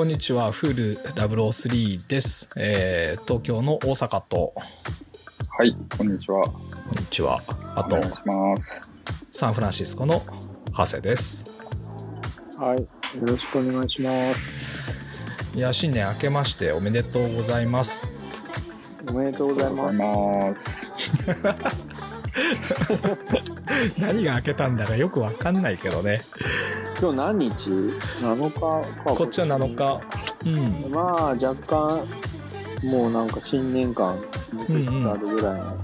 こんにちは。フール003です。えー、東京の大阪と、はい、こんにちは。こんにちは。あとお、願いします。サンフランシスコの長谷です。はい。よろしくお願いします。いや、新年明けましておめでとうございます。おめでとうございます。ます。何が明けたんだかよくわかんないけどね。今日何日 ?7 日か。こっちは7日。うん。まあ、若干、もうなんか新年間、見つつあるぐらいの感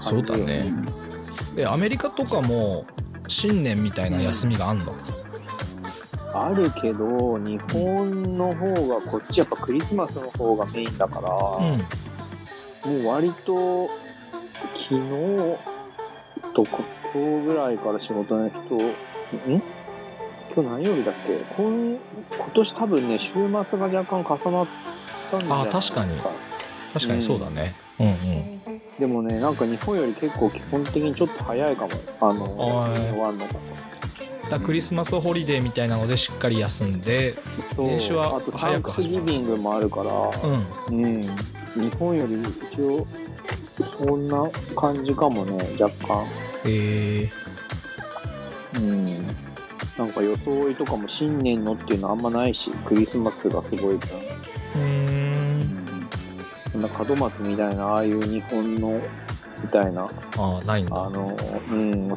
じそうだね。で、アメリカとかも新年みたいな休みがあんの、あるけど、日本の方が、こっちやっぱクリスマスの方がメインだから、うん、もう割と、昨日とか今日ぐらいから仕事の人、ん？今日何曜日だっけ？今今年多分ね、週末が若干重なったんじゃないあ確かにです確かにそうだね。うんうん。でもね、なんか日本より結構基本的にちょっと早いかも。あの、終。だクリスマスホリデーみたいなのでしっかり休んで、年始はあと、サ早ンクスく始まるギビングもあるから、うん。うん。日本より一応、そんな感じかもね、若干。えうん。なんか装いとかも新年のっていうのあんまないし、クリスマスがすごい分。ー、うーん。そんな門松みたいな、ああいう日本の、みたいな、ああ、ないんだ。あの、うん。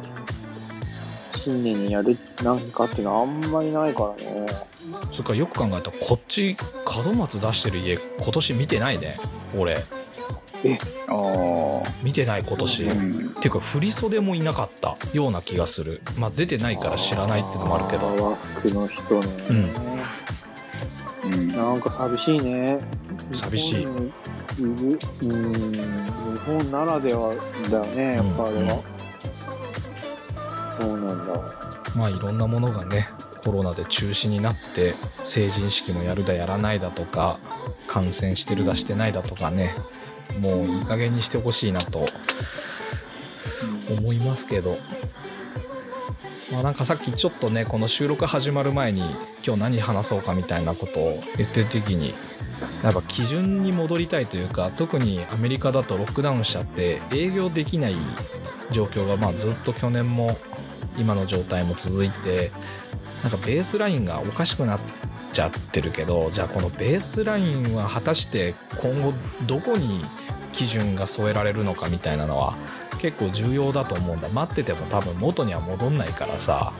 新年にやるなんかっていうのはあんまりないからね。そっか、よく考えたら、こっち、門松出してる家、今年見てないね。俺。ああ。見てない、今年。っうん。ていうか、振り袖もいなかったような気がする。まあ、出てないから知らないってのもあるけど。和服の人ね。うん。なんか寂しいね。寂しい。うん。日本ならではだよね、やっぱあれは。そうなんだ。まあ、いろんなものがね、コロナで中止になって、成人式もやるだやらないだとか、感染してるだしてないだとかね、もういい加減にしてほしいなと思いますけど。まあなんかさっきちょっとね、この収録始まる前に今日何話そうかみたいなことを言ってる時に、やっぱ基準に戻りたいというか、特にアメリカだとロックダウンしちゃって営業できない状況がまあずっと去年も今の状態も続いて、なんかベースラインがおかしくなってちゃってるけど、じゃあこのベースラインは果たして今後どこに基準が添えられるのかみたいなのは結構重要だと思うんだ。待ってても多分元には戻んないからさ、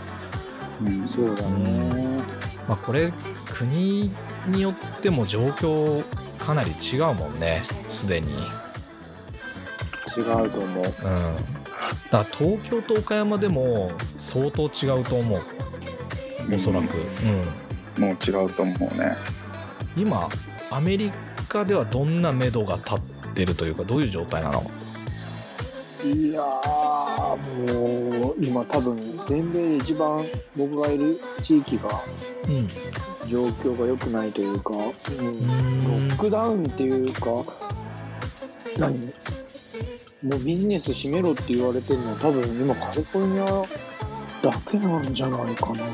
うん。そうだね。まあ、これ国によっても状況かなり違うもんね。すでに。違うと思う。うん。だから東京と岡山でも相当違うと思う。おそらく、うん、もう違うと思うね。今アメリカではどんな目処が立ってるというかどういう状態なの？いやー、もう、今多分、全米で一番僕がいる地域が、うん状況が良くないというか、うん、ロんックダウンっていうか、何？もうビジネス閉めろって言われてるのは多分今カリフォルニアだけなんじゃないかな。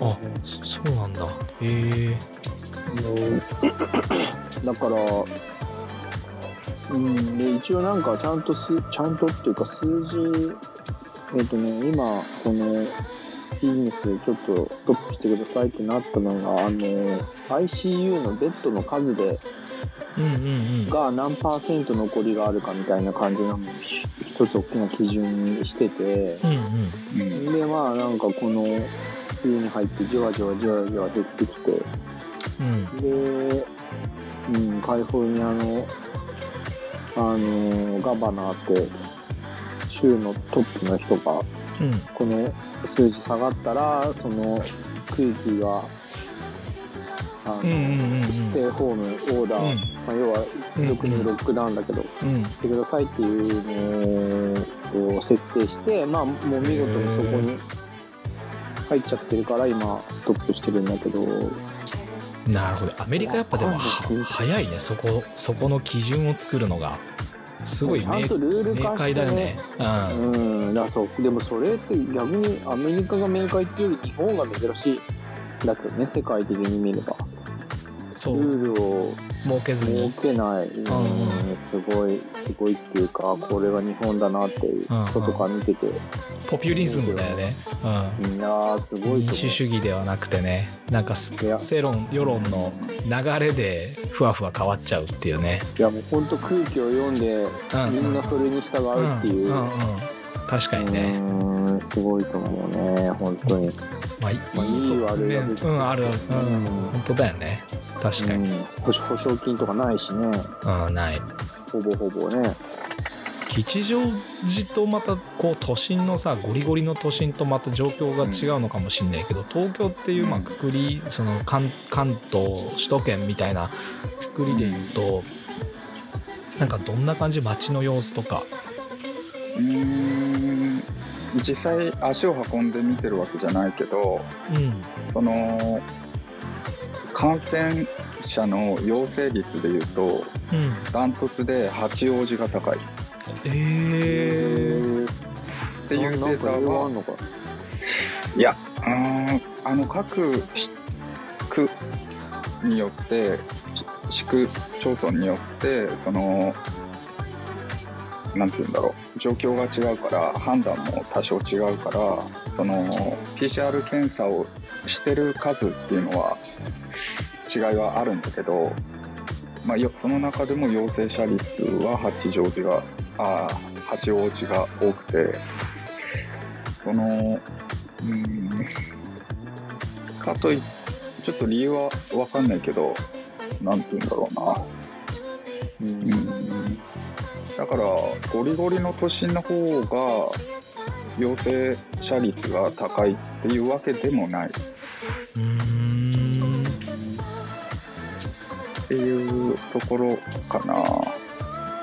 あそそうなんだ。へえ。だから、うん、で一応なんかちゃんとす、ちゃんとっていうか数字、えっ、とね、今、このビジネスちょっとストップしてくださいってなったのが、あの、ICU のベッドの数で、うんうんうん。が何パーセント残りがあるかみたいな感じなのを一つ大きな基準にしてて、うんうんうん。で、まあなんかこの冬に入ってじわじわじわじわ出てきて、うんで、うん、カリフォルニアの、あのーガバナーって、州のトップの人が、うん。この数字下がったら、その区域が、あの、ステイホーム、オーダー、うん。まあ、要は、特にロックダウンだけど、うん。してくださいっていうのを設定して、まあ、もう見事にそこに入っちゃってるから、今、ストップしてるんだけど、なるほど。アメリカやっぱでも早いね。そこそこの基準を作るのが。すごい明明快だよね。うん。うん、そう、でもそれって逆にアメリカが明快っていうより日本が珍しい。だけどね世界的に見ればそう。ルールを設けずに設けない、うん、すごいすごいっていうかこれが日本だなってうんうん。外から見てて、ポピュリズムだよね、うん、みんなすごい民主主義ではなくてね。なんか世論世論の流れでふわふわ変わっちゃうっていうね。いやもう本当空気を読んで、うん。みんなそれに従うっていう、んうんうん。確かにね、うんすごいと思うね本当に。まあ、いまあいい側悪いは面別に。うんあるある。うんうん。本当だよね。確かに、うん。保証保証金とかないしね。うん、ない。ほぼほぼね。吉祥寺とまたこう都心のさゴリゴリの都心とまた状況が違うのかもしんないけど、東京っていうまあくくりその関関東首都圏みたいなくくりで言うとなんかどんな感じ？街の様子とか。うーん実際足を運んで見てるわけじゃないけどうん。その感染者の陽性率でいうとうん。ダントツで八王子が高い。っえー、ていうデータはいやうーんあの各市区によってし市区町村によってそのなんて言うんだろう。状況が違うから判断も多少違うからその PCR 検査をしてる数っていうのは違いはあるんだけど、まあ、その中でも陽性者率は八丈寺があー八王子が多くてそのうんかといちょっと理由は分かんないけどなんて言うんだろうな。うん。うんだからゴリゴリの都心の方が陽性者率が高いっていうわけでもない。っていうところかな。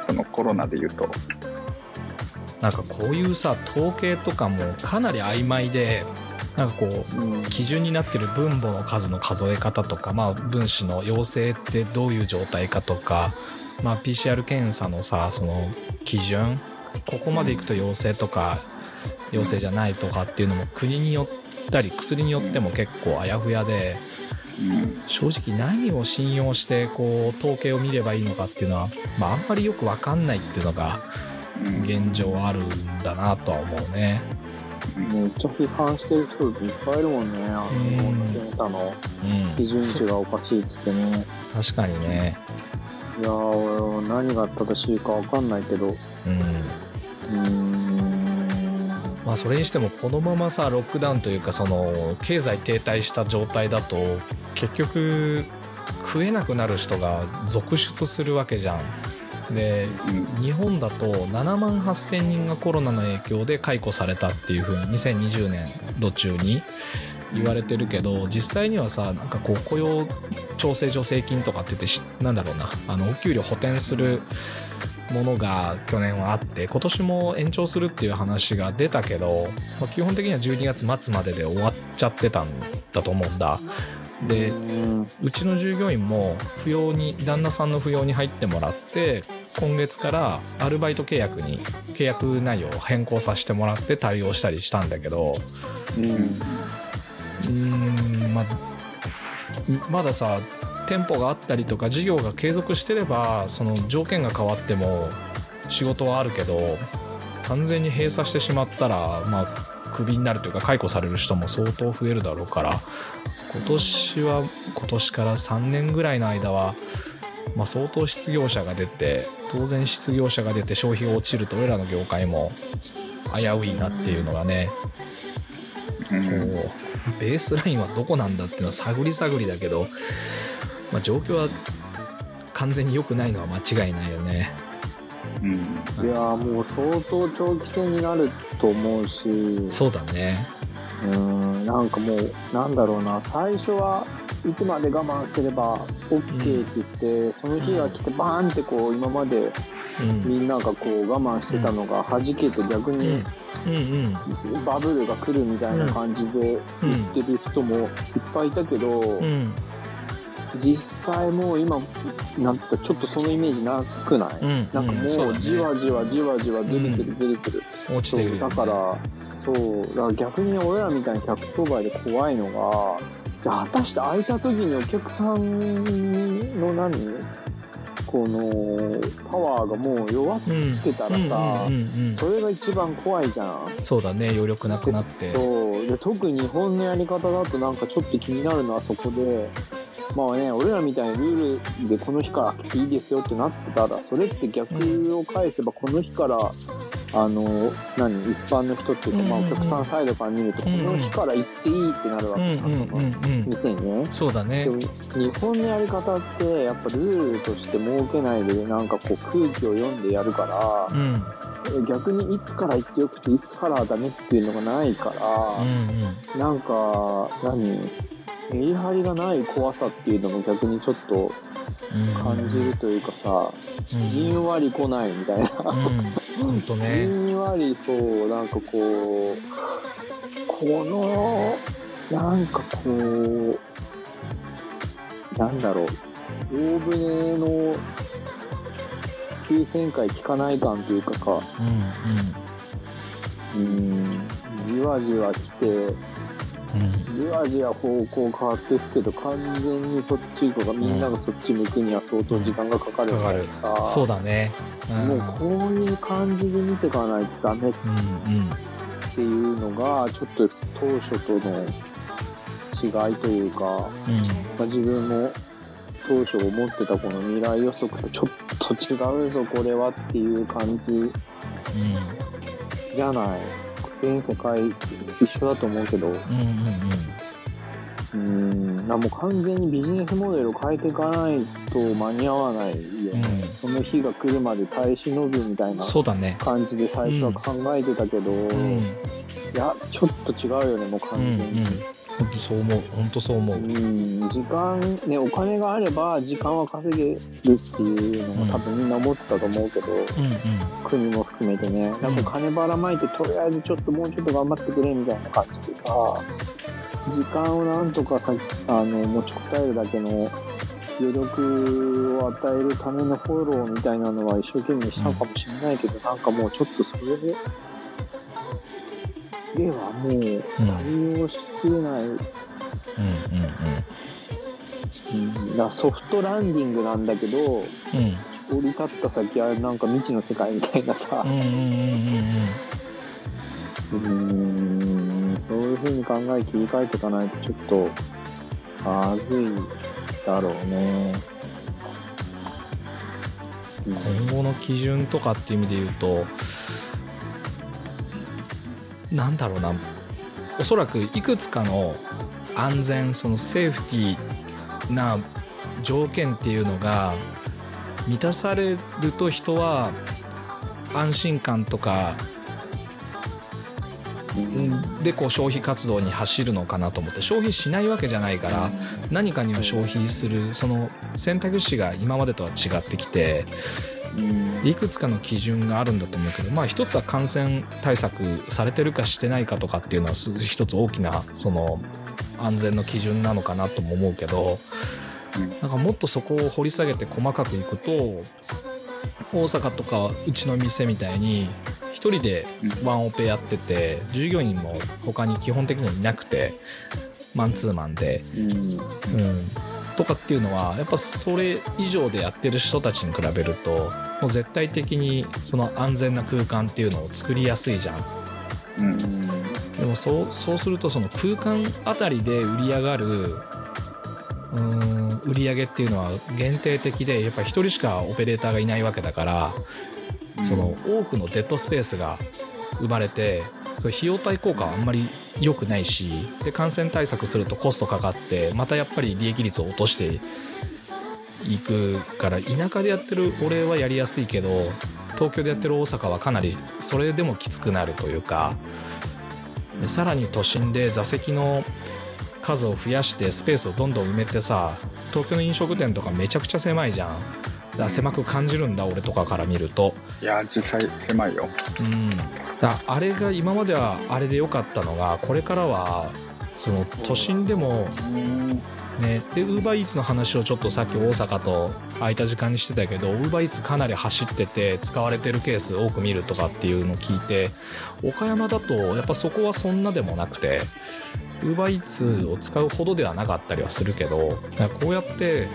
そのコロナで言うと。なんかこういうさ統計とかもかなり曖昧でなんかこううん。基準になってる分母の数の数え方とか、まあ、分子の陽性ってどういう状態かとか、まあ、PCR 検査のさその基準ここまでいくと陽性とか陽性じゃないとかっていうのも国によったり薬によっても結構あやふやでうん正直何を信用してこう統計を見ればいいのかっていうのは、まあ、あんまりよく分かんないっていうのがうん現状あるんだなとは思うね。めっちゃ批判してる人いっぱいいるもんねあのうん検査のうん基準値がおかしいっつってね確かにね。いやー俺何が正しいかわかんないけど。うん。まあ、それにしてもこのままさロックダウンというかその経済停滞した状態だと結局食えなくなる人が続出するわけじゃん。で日本だと7万8,000人がコロナの影響で解雇されたっていうふうに2020年度中に。言われてるけど実際にはさなんかこう雇用調整助成金とかって言ってしなんだろうなあのお給料補填するものが去年はあって今年も延長するっていう話が出たけど、まあ基本的には12月末までで終わっちゃってたんだと思うんだ。でうちの従業員も扶養に旦那さんの扶養に入ってもらって今月からアルバイト契約に契約内容を変更させてもらって対応したりしたんだけどうんうんままださ店舗があったりとか事業が継続してればその条件が変わっても仕事はあるけど完全に閉鎖してしまったらまあクビになるというか解雇される人も相当増えるだろうから今年は今年から3年ぐらいの間は、まあ、相当失業者が出て当然失業者が出て消費が落ちると俺らの業界も危ういなっていうのがねベースラインはどこなんだっていうのは探り探りだけど、まあ、状況は完全に良くないのは間違いないよね。うんいやーもう相当長期戦になると思うしそうだね。うーんなんかもうなんだろうな最初はいつまで我慢すれば OK って言って、その日が来てバーンってこう今までうん。みんながこう我慢してたのが弾けて逆うんにうんうん。バブルが来るみたいな感じで言ってる人もいっぱいいたけど、うん。実際もう今なんかちょっとそのイメージなくない、うん。なんかもうじわじわじわじわずれてるずれてる、落ちてるよね。だからそうだから逆に俺らみたいに100等倍で怖いのがじゃあ果たして空いた時にお客さんの何？このパワーがもう弱っうん。てたらさ、それが一番怖いじゃん。そうだね余力なくなって。そう。で特に日本のやり方だとなんかちょっと気になるのはそこでまあね俺らみたいにルールでこの日から開けていいですよってなってたらそれって逆を返せばこの日からあの何？一般の人っていうか、まあ、お客さんサイドから見るとこの日から行っていいってなるわけさ、うんうんうんそのうん。店にね。そうだね。でも日本のやり方ってやっぱルールとして設けないでなんかこう空気を読んでやるからう、ん。逆にいつから行ってよくていつからはダメっていうのがないから、うんうん。なんか何？メリハリがない怖さっていうのも逆にちょっと感じるというかさ、うん。じんわり来ないみたいな、うん。ほんとじねんわりそうなんかこうこのなんかこうなんだろう。大船の急旋回効かない感というかかうんうん。じわじわ来てうんじわじわ方向変わっていくけど完全にそっち行くかみん。ながそっち向くには相当時間がかかるじゃないですかそうだねうん。もうこういう感じで見ていかないとダメっていうのがちょっと当初との違いというか、まあ、自分も当初思ってたこの未来予測とちょっと違うぞこれはっていう感じじゃない全世界一緒だと思うけど。うん。うんうんなもう完全にビジネスモデルを変えていかないと間に合わないよね、うん。その日が来るまで耐え忍ぶみたいうんな感じで最初は考えてたけど、うん。いやちょっと違うよねもう完うんうん。全に。本当そう思う本当そう思う。うん時間ねお金があれば時間は稼げるっていうのが多分みんな思ってたと思うけど、うんうん。国も含めてね。なんか金ばらまいてとりあえずちょっともうちょっと頑張ってくれみたいな感じでさ時間をなんとかさあの持ちこたえるだけの余力を与えるためのフォローみたいなのは一生懸命したかもしれないけど、なんかもうちょっとそれでではもう対応しきれない、うんうん。うん、だからソフトランディングなんだけど降り立った先はなんか未知の世界みたいなさ。うんうんうんうーん。そういう風に考え切り替えていかないとちょっとまずいだろうね。うん。今後の基準とかっていう意味で言うとなんだろうな。おそらくいくつかの安全そのセーフティーな条件っていうのが満たされると人は安心感とかでこう消費活動に走るのかなと思って消費しないわけじゃないから何かには消費するその選択肢が今までとは違ってきてうんいくつかの基準があるんだと思うけどまあ一つは感染対策されてるかしてないかとかっていうのはす一つ大きなその安全の基準なのかなとも思うけどなんかもっとそこを掘り下げて細かくいくと大阪とかうちの店みたいに一人でワンオペやってて従業員も他に基本的にはいなくてマンツーマンで。うん。うん、とかっていうのはやっぱそれ以上でやってる人たちに比べるともう絶対的にその安全な空間っていうのを作りやすいじゃん。うんでもそうそうするとその空間あたりで売り上がるうーん売り上げっていうのは限定的でやっぱ一人しかオペレーターがいないわけだからその多くのデッドスペースが生まれて費用対効果はあんまり良くないしで感染対策するとコストかかってまたやっぱり利益率を落としていくから田舎でやってる俺はやりやすいけど東京でやってる大阪はかなりそれでもきつくなるというかでさらに都心で座席の数を増やしてスペースをどんどん埋めてさ東京の飲食店とかめちゃくちゃ狭いじゃん。狭く感じるんだ俺とかから見ると。いや実際狭いよ。うんだあれが今まではあれで良かったのがこれからはその都心でもねでウーバーイーツの話をちょっとさっき大阪と空いた時間にしてたけどウーバーイーツかなり走ってて使われてるケース多く見るとかっていうのを聞いて岡山だとやっぱそこはそんなでもなくて UberEats を使うほどではなかったりはするけどこうやって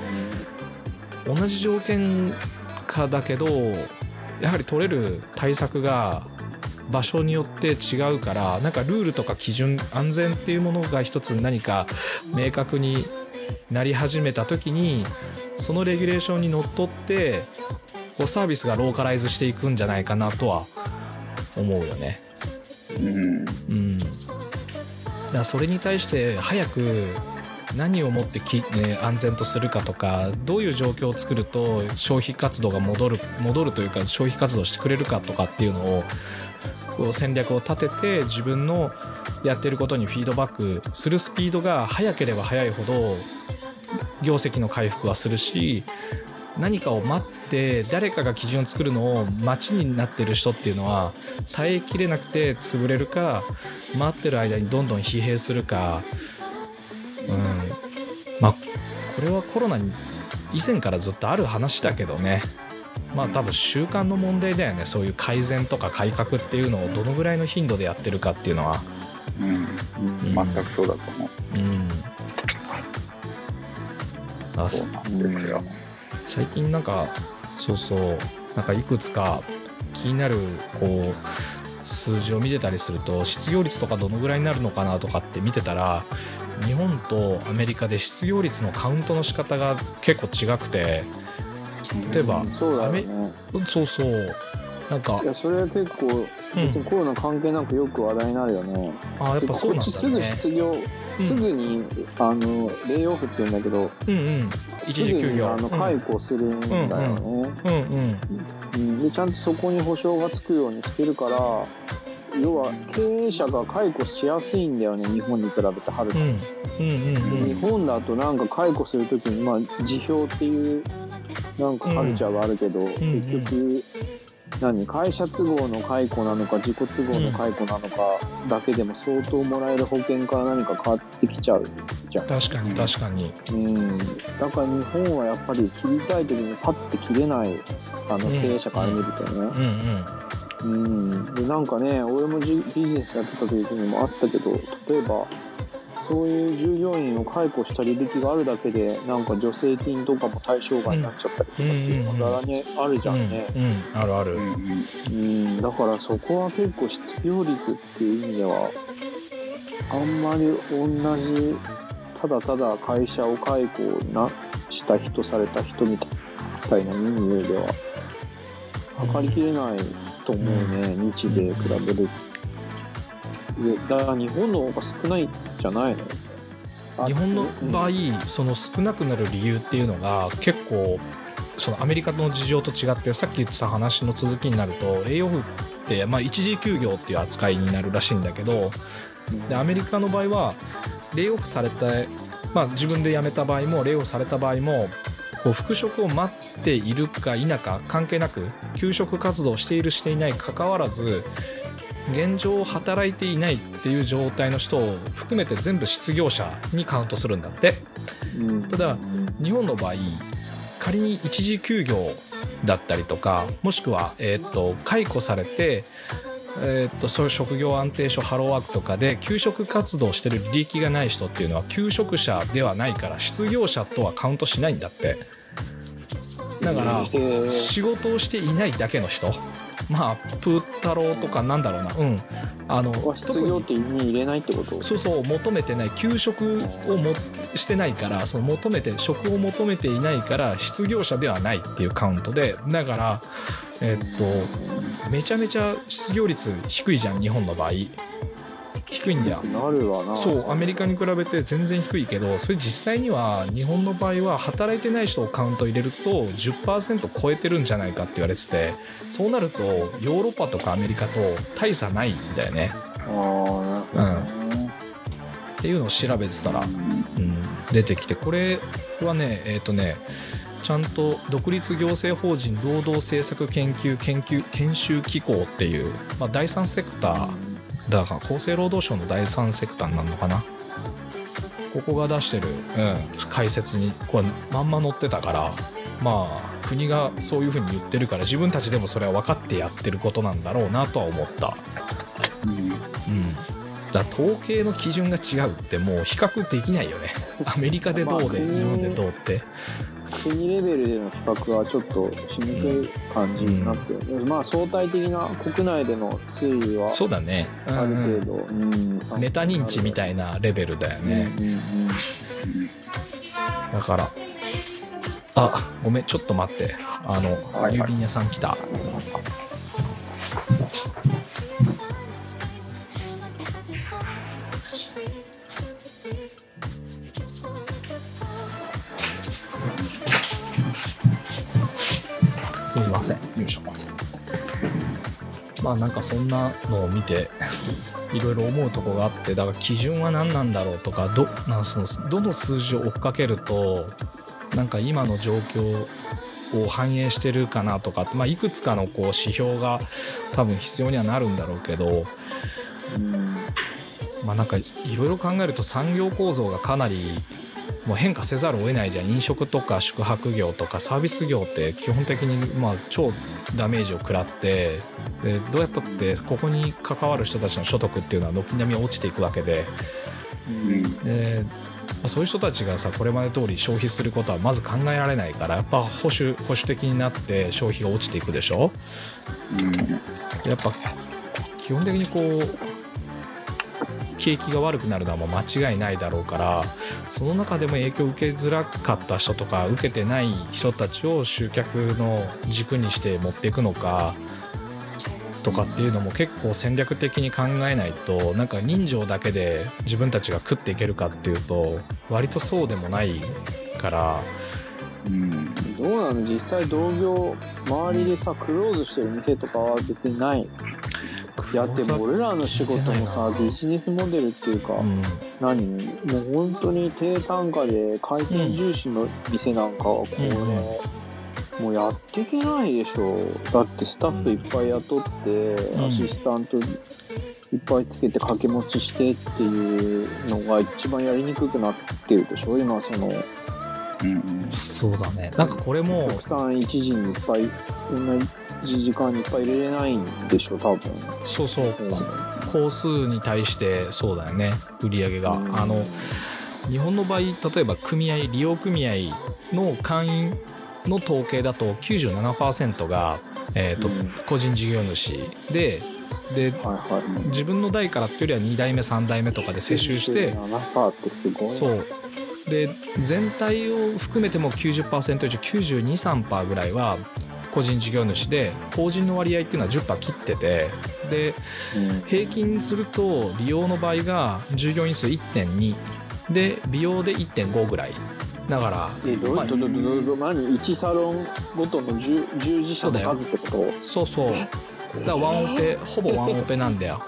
同じ条件下だけどやはり取れる対策が場所によって違うからなんかルールとか基準安全っていうものが一つ何か明確になり始めた時にそのレギュレーションにのっとってこうサービスがローカライズしていくんじゃないかなとは思うよね。うん、だそれに対して早く何をもってき、ね、安全とするかとかどういう状況を作ると消費活動が戻る戻るというか消費活動してくれるかとかっていうのをこう戦略を立てて自分のやってることにフィードバックするスピードが速ければ速いほど業績の回復はするし何かを待って誰かが基準を作るのを待ちになってる人っていうのは耐えきれなくて潰れるか待ってる間にどんどん疲弊するか。うん。まあこれはコロナに以前からずっとある話だけどね。まあ多分習慣の問題だよね。そういう改善とか改革っていうのをどのぐらいの頻度でやってるかっていうのは。うん。うん。全くそうだと思う。うん。あそうなんですよ。最近なんかそうそうなんかいくつか気になるこう数字を見てたりすると失業率とかどのぐらいになるのかなとかって見てたら日本とアメリカで失業率のカウントの仕方が結構違くて例えばそうだよね。そうそう。なんかいや、それは結構、別にコロナ関係なくよく話題になるよね。あやっぱそうなんこっちすぐだね失業、うん。すぐに、あの、レイオフって言うんだけど、うんうん。一時休業。すぐにあの解雇するんだよね。うんうん。うんでちゃんとそこに保証がつくようにしてるから要は経営者が解雇しやすいんだよね日本に比べてはるかうん。に、うんうん。で日本だとなんか解雇するときにまあ辞表っていうなんかカルチャーがあるけど、ん結局何会社都合の解雇なのか自己都合の解雇なのかだけでも相当もらえる保険から何か変わってきちゃうじゃん。確かに確かに。うん、だから日本はやっぱり切りたい時にパッて切れないあのうん経営者から見るとね、うんうんうん、でなんかね俺もじビジネスやってた時にもあったけど例えばそういう従業員を解雇した履歴があるだけでなんか助成金とかも対象外になっちゃったりとかっていうのがざらにあるじゃんね、うんうん。あるある。うんうん。うん、だからそこは結構失業率っていう意味ではあんまり同じただただ会社を解雇なした人された人みたいな意味では測りきれないと思うね、日米比べる。でだから日本の方が少ないんじゃないの？日本の場合うんその少なくなる理由っていうのが結構そのアメリカの事情と違ってさっき言ってた話の続きになるとレイオフって、まあ、一時休業っていう扱いになるらしいんだけどでアメリカの場合はレイオフされた、まあ、自分で辞めた場合もレイオフされた場合もこう復職を待っているか否か関係なく休職活動をしているしていないかかわらず現状働いていないっていう状態の人を含めて全部失業者にカウントするんだって。うんただ日本の場合仮に一時休業だったりとかもしくは、えー、と解雇されて、えー、とそういう職業安定所ハローワークとかで休職活動してる履歴がない人っていうのは休職者ではないから失業者とはカウントしないんだって。だから仕事をしていないだけの人まあプー太郎とかなんだろうな。うん。あのは失業って意味入れないってこと？そうそう求めてない。休職をもしてないからその求めて職を求めていないから失業者ではないっていうカウントで。だからえっとめちゃめちゃ失業率低いじゃん日本の場合低いんだ。よなるわな。そうアメリカに比べて全然低いけどそれ実際には日本の場合は働いてない人をカウント入れると10%超えてるんじゃないかって言われててそうなるとヨーロッパとかアメリカと大差ないんだよね。ああなるほどね。っていうのを調べてたら、うん、出てきてこれはねえっ、とねちゃんと独立行政法人労働政策研究研究研修機構っていう、まあ、第三セクターだから厚生労働省の第三セクターになるのかな？ここが出してる、うん、解説にこれまんま載ってたからまあ国がそういうふうに言ってるから自分たちでもそれは分かってやってることなんだろうなとは思った。うん。うん、だ統計の基準が違うってもう比較できないよね。アメリカでどうでまあ日本でどうって国レベルでの比較はちょっとしにくい感じになってる、まあ相対的な国内での推移はそうだね、うんあるうん程度、うん。ネタ認知みたいなレベルだよね、うんうんうん。だから。あごめんちょっと待って。あの、はい。郵便屋さん来たません。よいしょ。まあなんかそんなのを見て いろいろ思うとこがあってだから基準は何なんだろうとかどなんそのどの数字を追っかけるとなんか今の状況を反映してるかなとか、まあ、いくつかのこう指標が多分必要にはなるんだろうけど、うん。まあ、なんかいろいろ考えると産業構造がかなりもう変化せざるを得ないじゃん。飲食とか宿泊業とかサービス業って基本的にまあ超ダメージを食らってでどうやったってここに関わる人たちの所得っていうのは軒並み落ちていくわけで。うん。でまあそういう人たちがさこれまで通り消費することはまず考えられないからやっぱ保守保守的になって消費が落ちていくでしょ？やっぱ基本的にこう景気が悪くなるのはもう間違いないだろうからその中でも影響を受けづらかった人とか受けてない人たちを集客の軸にして持っていくのかとかっていうのも結構戦略的に考えないとなんか人情だけで自分たちが食っていけるかっていうと割とそうでもないから。うん。どうなの実際同業周りでさクローズしてる店とかは別にない。いやでも俺らの仕事もさビジネスモデルっていうか、うん。何？もう本当に低単価で回転重視の店なんかはこうね、もうやっていけないでしょ。だってスタッフいっぱい雇って、ん。アシスタントいっぱいつけて掛け持ちしてっていうのが一番やりにくくなってるでしょ。今そのうんそうだね。なんかこれもお客さん一時にいっぱい同じ時間にいっぱい入れれないんでしょ多分。そうそう、うん。こ工数に対してそうだよね。売り上げが、うん。あの日本の場合例えば組合利用組合の会員の統計だと97%が、えーとうん。個人事業主。でではいはい。自分の代からっていうよりは2代目3代目とかで世襲して7%ってすごい。そう。で全体を含めても90%以上923%ぐらいは個人事業主で法人の割合っていうのは10%切っててでうん平均すると利用の場合が従業員数1.2で美容で1.5ぐらい。だからえどうまあどどどどど何？1サロンごとの従従事者の数ってこと？そうそう。だからワンオペほぼワンオペなんだよ。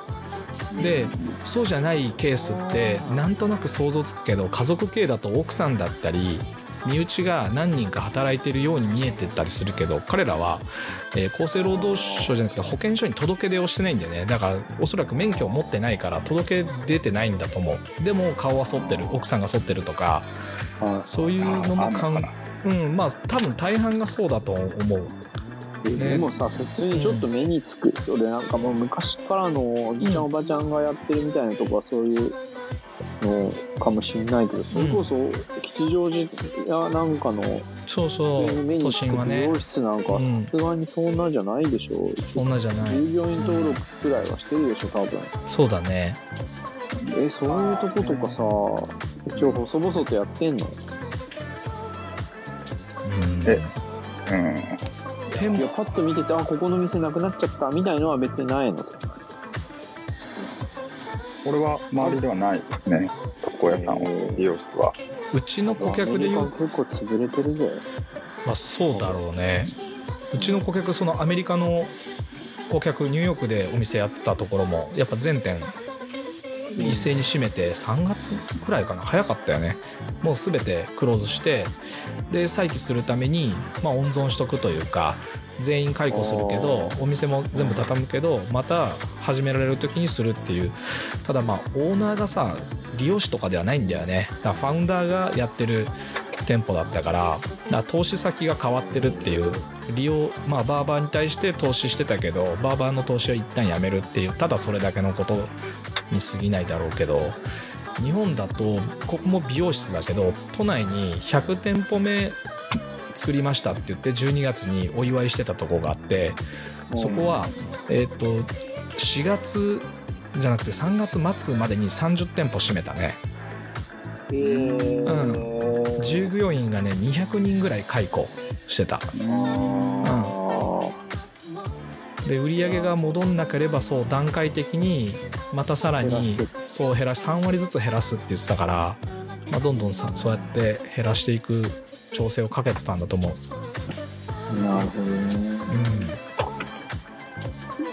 でそうじゃないケースってなんとなく想像つくけど家族系だと奥さんだったり身内が何人か働いてるように見えてたりするけど彼らは、えー厚生労働省じゃなくて保健所に届け出をしてないんだよね。だからおそらく免許を持ってないから届け出てないんだと思う。でも顔は剃ってる。奥さんが剃ってるとかはそういうのもかんうんまあ多分大半がそうだと思う。でもさ普通にちょっと目につく、それなんかもう昔からのおじちゃん、うん。おばちゃんがやってるみたいなとこはそういうのかもしん。ないけどそれこそ吉祥寺やなんかのそうそう。都につく美心はね容室なんかさすがにそんなじゃないでしょ、そんなじゃない。従業員登録くらいはしてるでしょ多分。そうだね。えそういうとことかさ一応細々とやってんの？うん。えうん。店いやパッと見ててあここの店なくなっちゃったみたいのは別にないのこれは周りではないですね。床屋さんは美容室は。うちの顧客で言う結構潰れてるぜ。まあ、そうだろうね。うちの顧客そのアメリカの顧客ニューヨークでお店やってたところもやっぱ全店一斉に閉めて3月くらいかな。早かったよね。もう全てクローズしてで再起するために、まあ、温存しとくというか全員解雇するけどあお店も全部畳むけどまた始められる時にするっていう。ただまあオーナーがさ利用師とかではないんだよね。だからファウンダーがやってる店舗だったからだ投資先が変わってるっていう。利用まあバーバーに対して投資してたけどバーバーの投資を一旦やめるっていう。ただそれだけのことに過ぎないだろうけど日本だとここも美容室だけど都内に100店舗目作りましたって言って12月にお祝いしてたとこがあってそこは、えっと4月じゃなくて3月末までに30店舗閉めたね。へー。従業員がね200人ぐらい解雇してた。あー。で売り上げが戻んなければそう段階的にまたさらにそう減らし3割ずつ減らすって言ってたから、まあ、どんどんさそうやって減らしていく調整をかけてたんだと思う、なるほどね。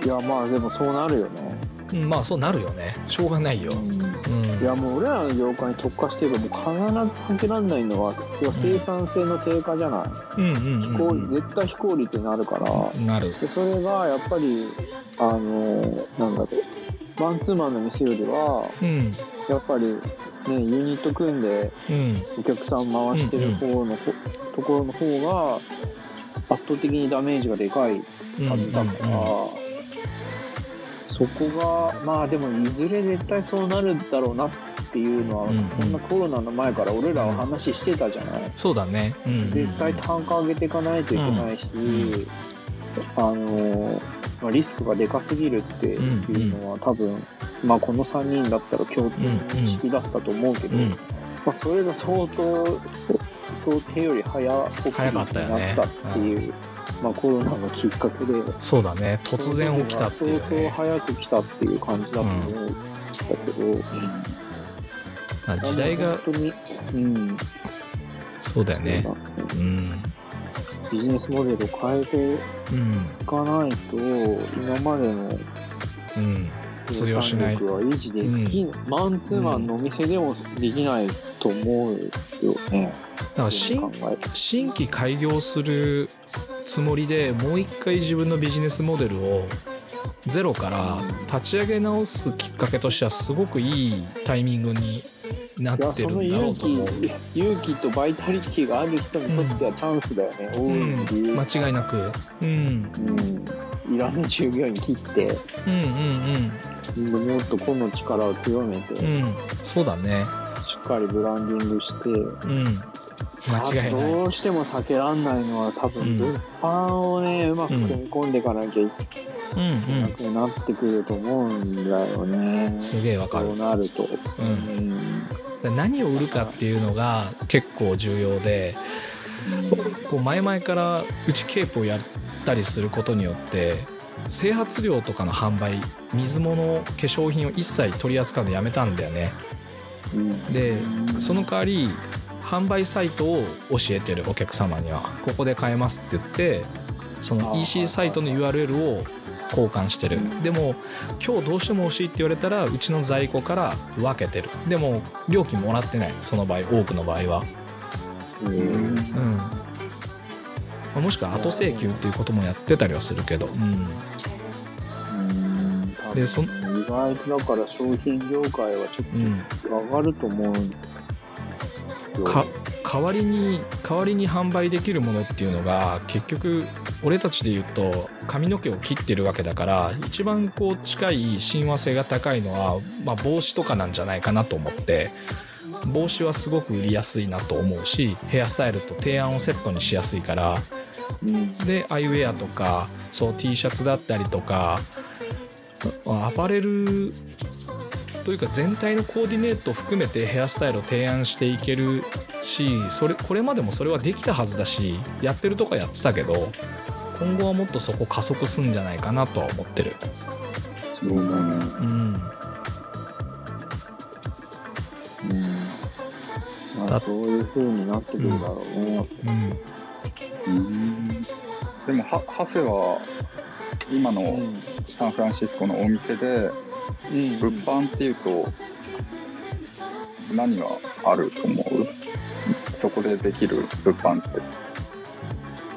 いや、まあでもそうなるよね。うん、うんまあそうなるよね。しょうがないよ、うん。いやもう俺らの業界に特化してればもう必ず避けられないのは生産性の低下じゃない、うんうん非効うん。うん絶対非効率になるから。なる。でそれがやっぱりあのなんだろうマンツーマンの店よりはうん。やっぱりねユニット組んでうん。お客さん回してる方の、ほところの方が圧倒的にダメージがでかいうんはずだから、そこがまあでもいずれ絶対そうなるだろうなっていうのは、うんうん。こんなコロナの前から俺らは話してたじゃない、そうだね、うん。うんうん絶対単価上げていかないといけないし、ん。あのまあ、リスクがでかすぎるっていうのは多分、まあこの3人だったら共通識だったと思うけど、うんまあ、それが相当そ想定より早送り早かったよね。になったっていう、まあ、コロナのきっかけで。そうだね。突然起きたっていう相当ね早く来たっていう感じだと思うんだけど、あ時代がうん、そうだよね。うんビジネスモデルを変えていうんかないと今までのうん。通用しない。は維持でき、マンツーマンのお店でもできないと思うよね。だから新新規開業するつもりでもう一回自分のビジネスモデルをゼロから立ち上げ直すきっかけとしてはすごくいいタイミングになってるんだろうと思う。気勇気とバイタリティがある人にとってはチャンスだよね、うん、間違いなく、うん、うん、いらぬ従業員切って。うん。うん。でもっと個の力を強めて、うんうん。そうだね。しっかりブランディングして。うん間違いない。どうしても避けらんないのは多うん。分物販をね、うまく組み込んでいかなきゃいうん。けなくなってくると思うんだよね、うんすげえわかそるうなると、うん。うん、何を売るかっていうのが結構重要でこう前々からうちケープをやったりすることによって整髪料とかの販売水物化粧品を一切取り扱うのやめたんだよね。うん。でその代わり販売サイトを教えてるお客様にはここで買えますって言ってその EC サイトの URL を交換してる。でも今日どうしても欲しいって言われたらうちの在庫から分けてる。でも料金もらってない。その場合多くの場合は。うんうん。まあもしくは後請求っていうこともやってたりはするけど、うん、でそん意外とだから商品業界はちょうん、っと上がると思うんよか代わりに代わりに販売できるものっていうのが結局俺たちで言うと髪の毛を切ってるわけだから一番こう近い親和性が高いのは、まあ、帽子とかなんじゃないかなと思って帽子はすごく売りやすいなと思うしヘアスタイルと提案をセットにしやすいからでアイウェアとかそう T シャツだったりとかアパレルというか全体のコーディネートを含めてヘアスタイルを提案していけるしそれこれまでもそれはできたはずだしやってるとかやってたけど今後はもっとそこ加速すんじゃないかなとは思ってる。そうだね。うん。うん。まだあそういう風になってくるだろうね、うん。うん。でもは長谷は今のサンフランシスコのお店でうん物販っていうと何があると思う？そこでできる物販って。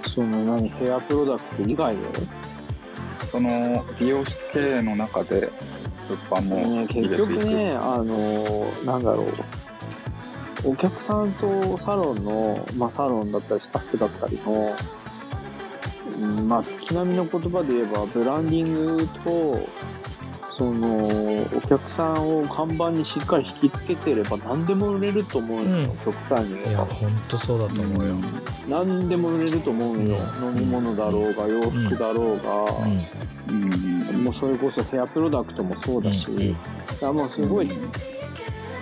その何ヘアプロダクト以外で、その美容師経営の中で物販もね、入れていく。結局ねあのなんだろうお客さんとサロンの、まあ、サロンだったりスタッフだったりの、うんまあ、月並みの言葉で言えばブランディングとそのお客さんを看板にしっかり引きつけてれば何でも売れると思うのよ、極端にいや言えばほんとそうだと思うよ、何でも売れると思うのよ、うん。飲み物だろうが洋服だろうが、うん。うん。もうそれこそヘアプロダクトもそうだし、うん。もうすごい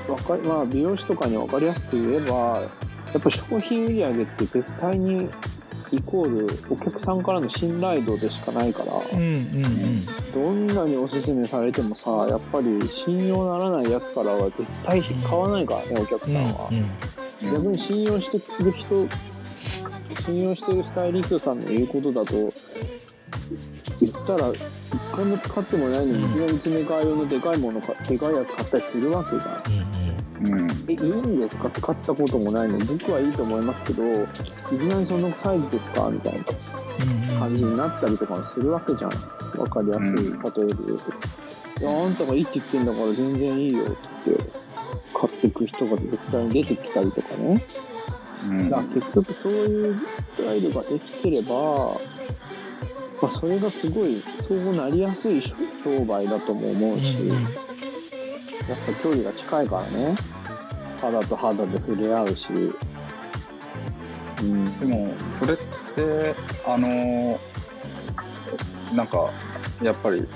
わかり、まあ、美容師とかに分かりやすく言えばやっぱ商品売り上げって絶対にイコールお客さんからの信頼度でしかないから、うんうんどんなにおすすめされてもさやっぱり信用ならないやつからは絶対買わないからねお客さうんんは、うん。逆に信用してる人信用してるスタイリストさんの言うことだと言ったら一回も使ってもないのにいきなり詰め替え用のでかいものかでかいやつ買ったりするわけじゃんうんうんえいいんですか？って買ったこともないの？に僕はいいと思いますけどいきなりそのサイズですか？みたいなうん感じになったりとかもするわけじゃん。わかりやすい例えで言うと、いやあんたがいいって言ってんだから全然いいよって言って買っていく人が絶対に出てきたりとかね。うん。だから結局そういうスタイルができてれば、まあ、それがすごいそうなりやすい商売だとも思うし、うんうんやっぱ距離が近いからね。肌と肌で触れ合うし、うん、でもそれってあのなんかやっぱり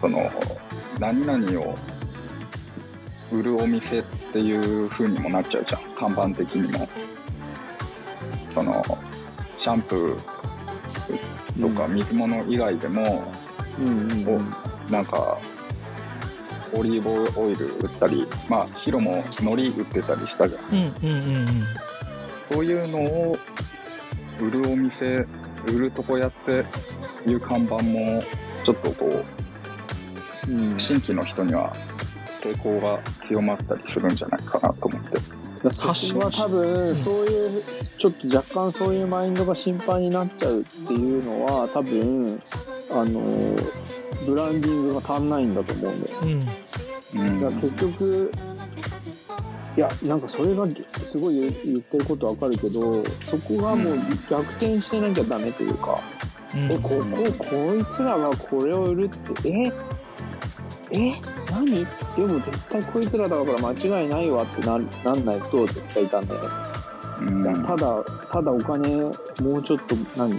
その何々を売るお店っていう風にもなっちゃうじゃん。看板的にも。そのシャンプーとか水物以外でも、うんうんうん。なんかオリーブオイル売ったりまあヒロも海苔売ってたりしたじゃん。うんうんうんそういうのを売るお店、売るとこやっていう看板も、ちょっとこうん。う、新規の人には抵抗が強まったりするんじゃないかなと思って。そこは多分そういうちょっと若干そういうマインドが心配になっちゃうっていうのは多分あのブランディングが足んないんだと思うんだようんうんだから結局いやなんかそれがすごい言言ってることわかるけどそこがもう逆転してなきゃダメというか、うん。えこここいつらがこれを売るってえ？え？何？でも絶対こいつらだから間違いないわってななんないと絶対ダメ、うん。ただただお金もうちょっと何？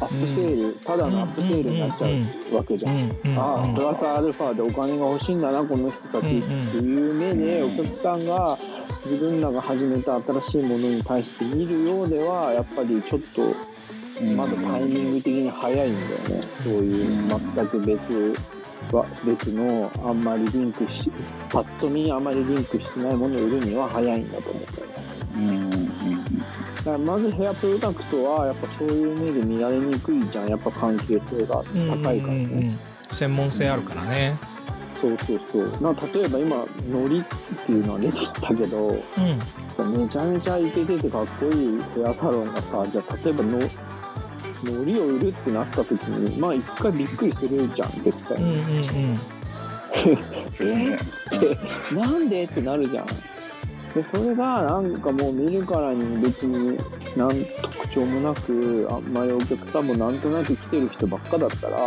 アップセール、ただのアップセールになっちゃうわけじゃん、ああプラスアルファでお金が欲しいんだなこの人たちっていう目でお客さんが自分らが始めた新しいものに対して見るようではやっぱりちょっとまだタイミング的に早いんだよね。そういう全く別は別のあんまりリンクしパッと見あまりリンクしてないものを売るには早いんだと思う。んだよねうんからまずヘアプロダクトはやっぱそういう目で見られにくいじゃんやっぱ関係性が高いからね、うんうん。うん専門性あるからね。そうそうそう。な例えば今ノリっていうのは出てきたけどうん。めちゃめちゃイケててかっこいいヘアサロンがさじゃあ例えばのノリを売るってなった時にまあ一回びっくりするじゃん絶対うんうんに、うん。そうねでなんで？ってなるじゃんでそれがなんかもう見るからに別になん特徴もなくあんまりお客さんもなんとなく来てる人ばっかだったら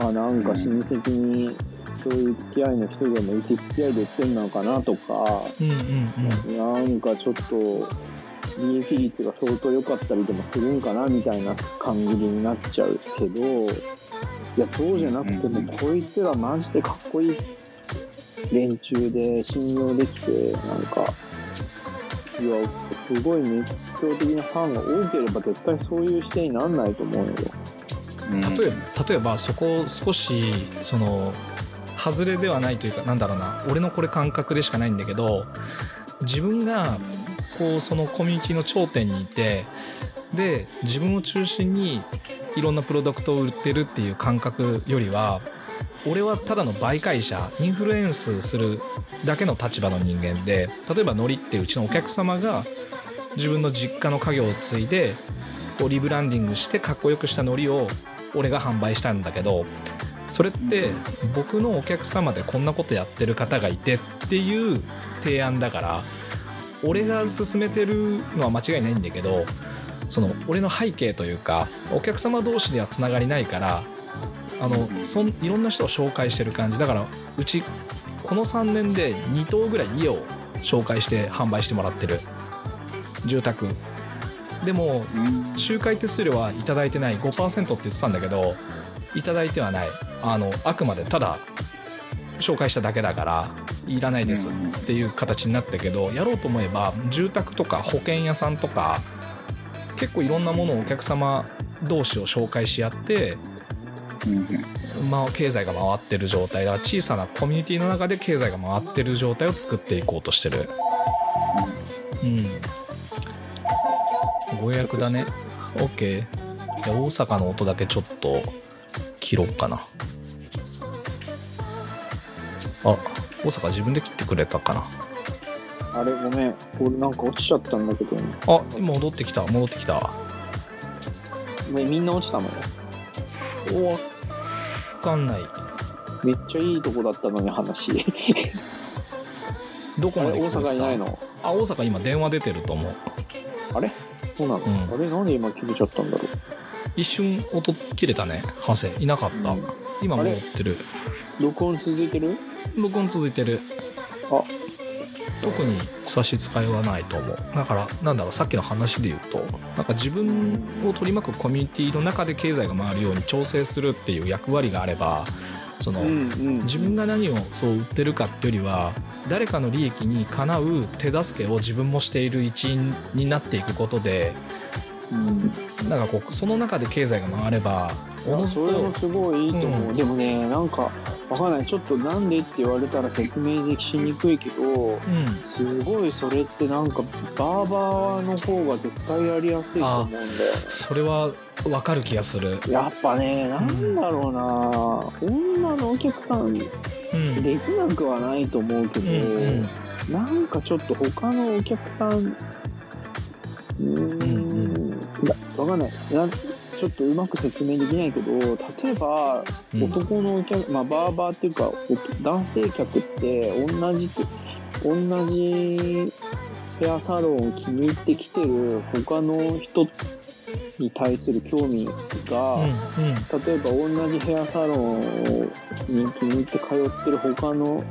あなんか親戚にそういう付き合いの人でもいて付き合いで売ってんのかなとかうんうんうん。なんかちょっと利益率が相当良かったりでもするんかなみたいな感じになっちゃうけどいやそうじゃなくてもこいつらマジでかっこいい連中で信用できてなんかいやすごい熱狂的なファンが多ければ絶対そういう視点になんないと思うよ。うん例えば例えばそこ少しその外れではないというかなんだろうな俺のこれ感覚でしかないんだけど自分がこうそのコミュニティの頂点にいてで自分を中心にいろんなプロダクトを売ってるっていう感覚よりは俺はただの媒介者インフルエンスするだけの立場の人間で例えばノリってうちのお客様が自分の実家の家業を継いでこうリブランディングしてかっこよくしたノリを俺が販売したんだけどそれって僕のお客様でこんなことやってる方がいてっていう提案だから俺が勧めてるのは間違いないんだけどその俺の背景というかお客様同士ではつながりないからあのそんいろんな人を紹介してる感じ。だからうちこの3年で2棟ぐらい家を紹介して販売してもらってる。住宅。でも仲介手数料はいただいてない5%って言ってたんだけどいただいてはない。あのあくまでただ紹介しただけだからいらないですっていう形になったけどやろうと思えば住宅とか保険屋さんとか結構いろんなものをお客様同士を紹介し合って、まあ、経済が回ってる状態。だから小さなコミュニティの中で経済が回ってる状態を作っていこうとしてる。うん。ご予約だね。OK で大阪の音だけちょっと切ろうかな。あ大阪自分で切ってくれたかな。あれ、ごめん。俺なんか落ちちゃったんだけど、あ今戻ってきた。戻ってきた。みんな落ちたのおわかんない。めっちゃいいとこだったのに話。どこまで聞こえてた阪いないの？あ大阪今電話出てると思う。あれ？そうなの、うん。あれ？なんで今切れちゃったんだろ一瞬音切れたね。ハセ。いなかった、うん。今あれ？戻ってる。う録音続いてる？録音続いてる。あ、特に差し支えはないと思うだからなんだろうさっきの話で言うとなんか自分を取り巻くコミュニティの中で経済が回るように調整するっていう役割があればその、うんうん。自分が何をそう売ってるかっていうよりは誰かの利益にかなう手助けを自分もしている一員になっていくことでうん。なんかこうその中で経済が回ればおのずそれもとすごいいいと思う、うん。でもねなんかわかんない。ちょっとなんでって言われたら説明できしにくいけどうん。すごいそれってなんかバーバーの方が絶対やりやすいと思うんだよね。それは分かる気がする。やっぱねなんだろうな、女のお客さんうん。できなくはないと思うけど、うんうん。なんかちょっと他のお客さんうーんだわかんない。なんちょっとうまく説明できないけど例えばうん。男のお客、まあ、バーバーっていうかお男性客って同じ同じヘアサロンを気に入ってきてる他の人に対する興味が、うん例えば同じヘアサロンに気に入って通ってる他の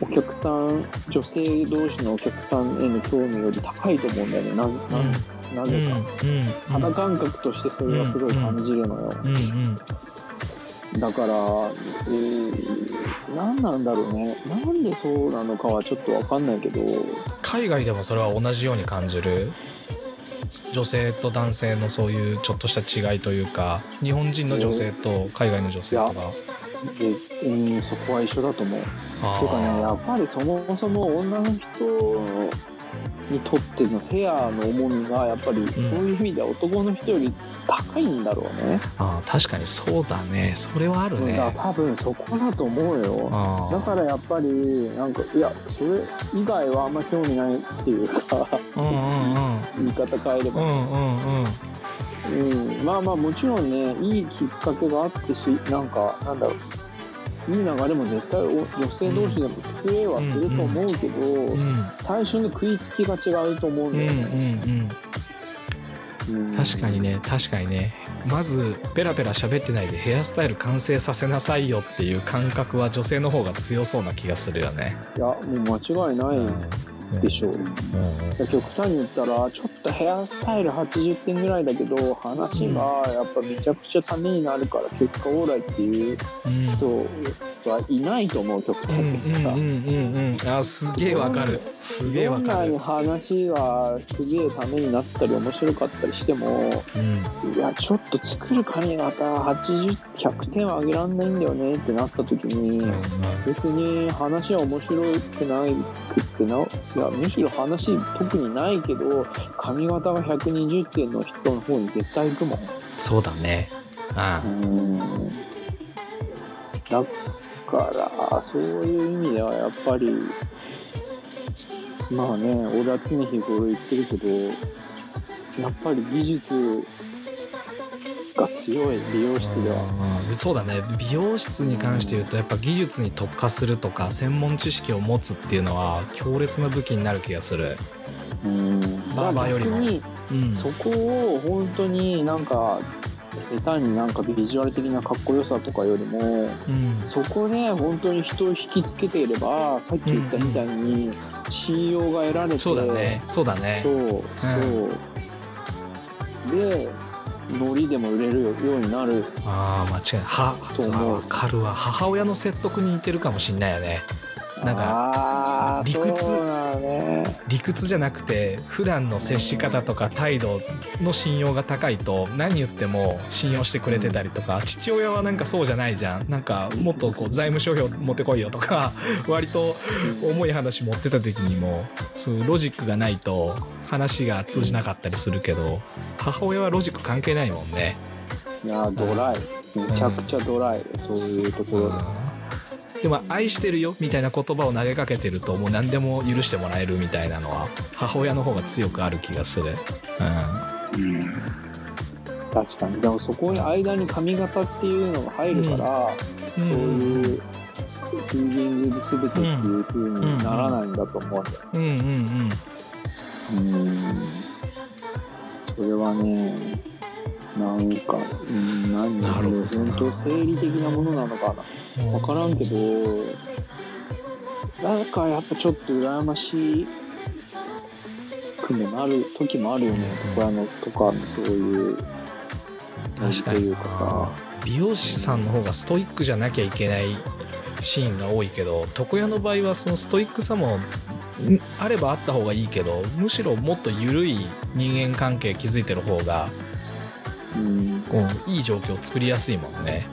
お客さん女性同士のお客さんへの興味より高いと思うんだよね。なうんななぜか、うん肌感覚としてそれはすごい感じるのよ、うんうん。だから、えー、何なんだろうね。なんでそうなのかはちょっとわかんないけど。海外でもそれは同じように感じる？女性と男性のそういうちょっとした違いというか日本人の女性と海外の女性とかで、うん、そこは一緒だと思う。あていうかねやーっぱりそもそも女の人にとってのヘアの重みがやっぱりそういう意味では男の人より高いんだろうね、あー確かにそうだね。それはあるね。だ多分そこだと思うよ。あ。だからやっぱりなんかいやそれ以外はあんま興味ないっていうかうんうんうん。言い方変えれば、うんうんうん。うん、まあまあもちろんねいいきっかけがあってしなんかなんだろういい流れも絶対お女性同士でも作れはすると思うけど、うん。最初の食いつきが違うと思うん。うん。うん。だよね、うんうん確かにね確かにね。まずペラペラ喋ってないでヘアスタイル完成させなさいよっていう感覚は女性の方が強そうな気がするよね。いやもう間違いないでしょう、うん極端に言ったらちょっとヘアスタイル80点ぐらいだけど話がやっぱめちゃくちゃためになるから結果オーライっていううん。人はいないと思う極端うんに言ったら、うんうんうんうん。あすげえわかる。すげえわどんなかるに話がすげえためになったり面白かったりしてもうん。いやちょっと作る髪型80100点は上げらんないんだよねってなった時に、うん別に話は面白くないくってないやむしろ話特にないけど髪型が120点の人の方に絶対行くもん。そうだね。あうん。だからそういう意味ではやっぱりまあね俺は常日頃言ってるけどやっぱり技術が強い美容室ではうん。そうだね。美容室に関して言うとやっぱ技術に特化するとか専門知識を持つっていうのは強烈な武器になる気がする、うん。バーバーよりも。逆にうん、そこを本当になんか下手になんかビジュアル的なかっこよさとかよりもうん。そこで本当に人を引きつけていればさっき言ったみたいに信用が得られて、そうだね。そうだね。そうそう。でノリでも売れるようになるああ間違いない。はと思う。わかるわ。母親の説得に似てるかもしんないよねなんか理屈？ね。理屈じゃなくて普段の接し方とか態度の信用が高いと何言っても信用してくれてたりとか父親はなんかそうじゃないじゃん。なんかもっとこう財務諸表持ってこいよとか 割と重い話持ってた時にもそういうロジックがないと話が通じなかったりするけど母親はロジック関係ないもんね。いやドライ。めちゃくちゃドライ、そういうところでも「愛してるよ」みたいな言葉を投げかけてるともう何でも許してもらえるみたいなのは母親の方が強くある気がする、うん、うん確かに。でもそこに間に髪型っていうのが入るから、そういうフィーリング全てっていう風にならないんだと思うんだようん。うん。うん。うん。それはねなんか、うん、何なるほどな。本当生理的なものなのかな。うん分からんけどなんかやっぱちょっと羨ましいくもなる時もあるよね。床屋のとかのそういう。確かに。というか美容師さんの方がストイックじゃなきゃいけないシーンが多いけど床屋の場合はそのストイックさもんあればあった方がいいけどむしろもっと緩い人間関係築いてる方がさ、うん、こういい状況を作りやすいもんね。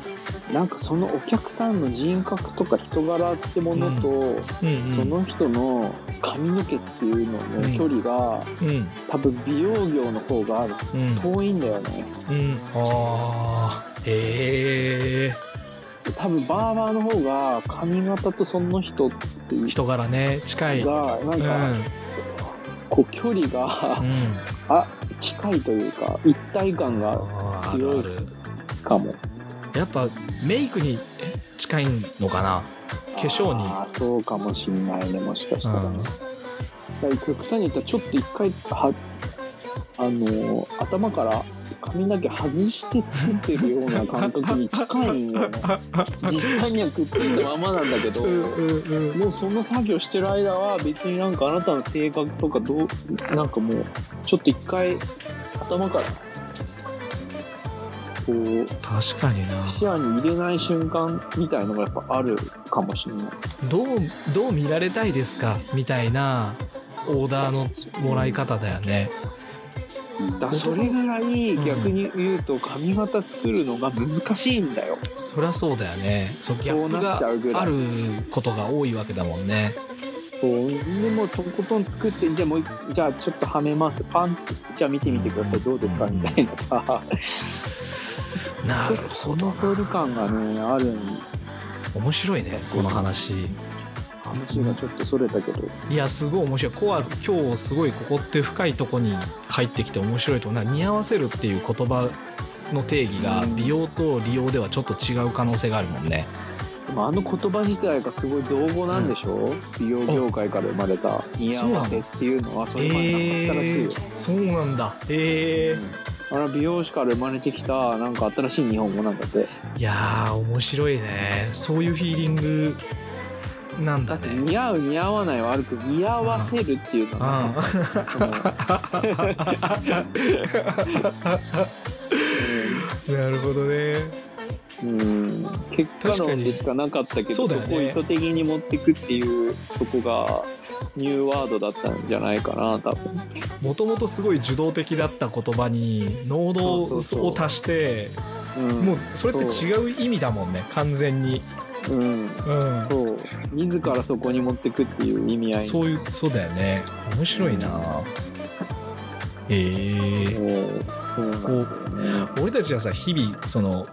なんかそのお客さんの人格とか人柄ってものと、うん。うんその人の髪の毛っていうのの距離が、うん。多分美容業の方がうん。遠いんだよね。うん。あー。へえ多分バーバーの方が髪型とその人っていう人人柄ね。近い。うんがなんか、こう距離がうん。あ近いというか一体感が強いかも。やっぱメイクにえ近いのかな？化粧に。あーそうかもしんないねもしかしたら、うん。極端に言ったらちょっと一回はあのー頭から髪の毛外して作ってるような感覚に近いんよね実際にはくっついたままなんだけど、うんもうその作業してる間は別になんかあなたの性格とかどうなんかもうちょっと一回頭からこう確かにな視野に入れない瞬間みたいのがやっぱあるかもしれない。どうどう見られたいですか？みたいなオーダーのもらい方だよね。だからそれぐらい逆に言うと髪型作るのが難しいんだよ。そりゃそうだよね。そうギャップがあることが多いわけだもんね。そうでもとことん作ってじゃあもう一じゃあちょっとはめます。パンじゃあ見てみてください。どうですか？みたいなさ。なるそほどの距離感がねあるん面白いねこの話話がちょっとそれたけどい。やすごい。面白い。コア今日すごい。ここって深い。とこに入ってきて面白い。と思うな似合わせるってい。う言葉の定義が美容と利用ではちょっと違う可能性があるもんねでもあの言葉自体がすごい。造語なんでしょ、う美容業界から生まれた似合わせっていうのはそれまでなかったらしい。よ、そうなんだへえあれ美容師から生まれてきたなんか新しい。日本語なんだってい。やー面白い。ねそうい。うフィーリングなんだってだね似合う似合わないはあるけど似合わせるっていうのはなるほどね。うん。うん結果論でしかなかったけどそ,、そうだよね。こを意図的に持っていくっていうそこがニューワードだったんじゃないかな多分。もともとすごい受動的だった言葉に濃度を足してうん。もうそれって違う意味だもんね完全に。う。ん。うん。そう。自らそこに持ってくっていう意味合い。そういうそうだよね。面白いな。へえ。そう。そうなんだよね。俺たちはさ日々その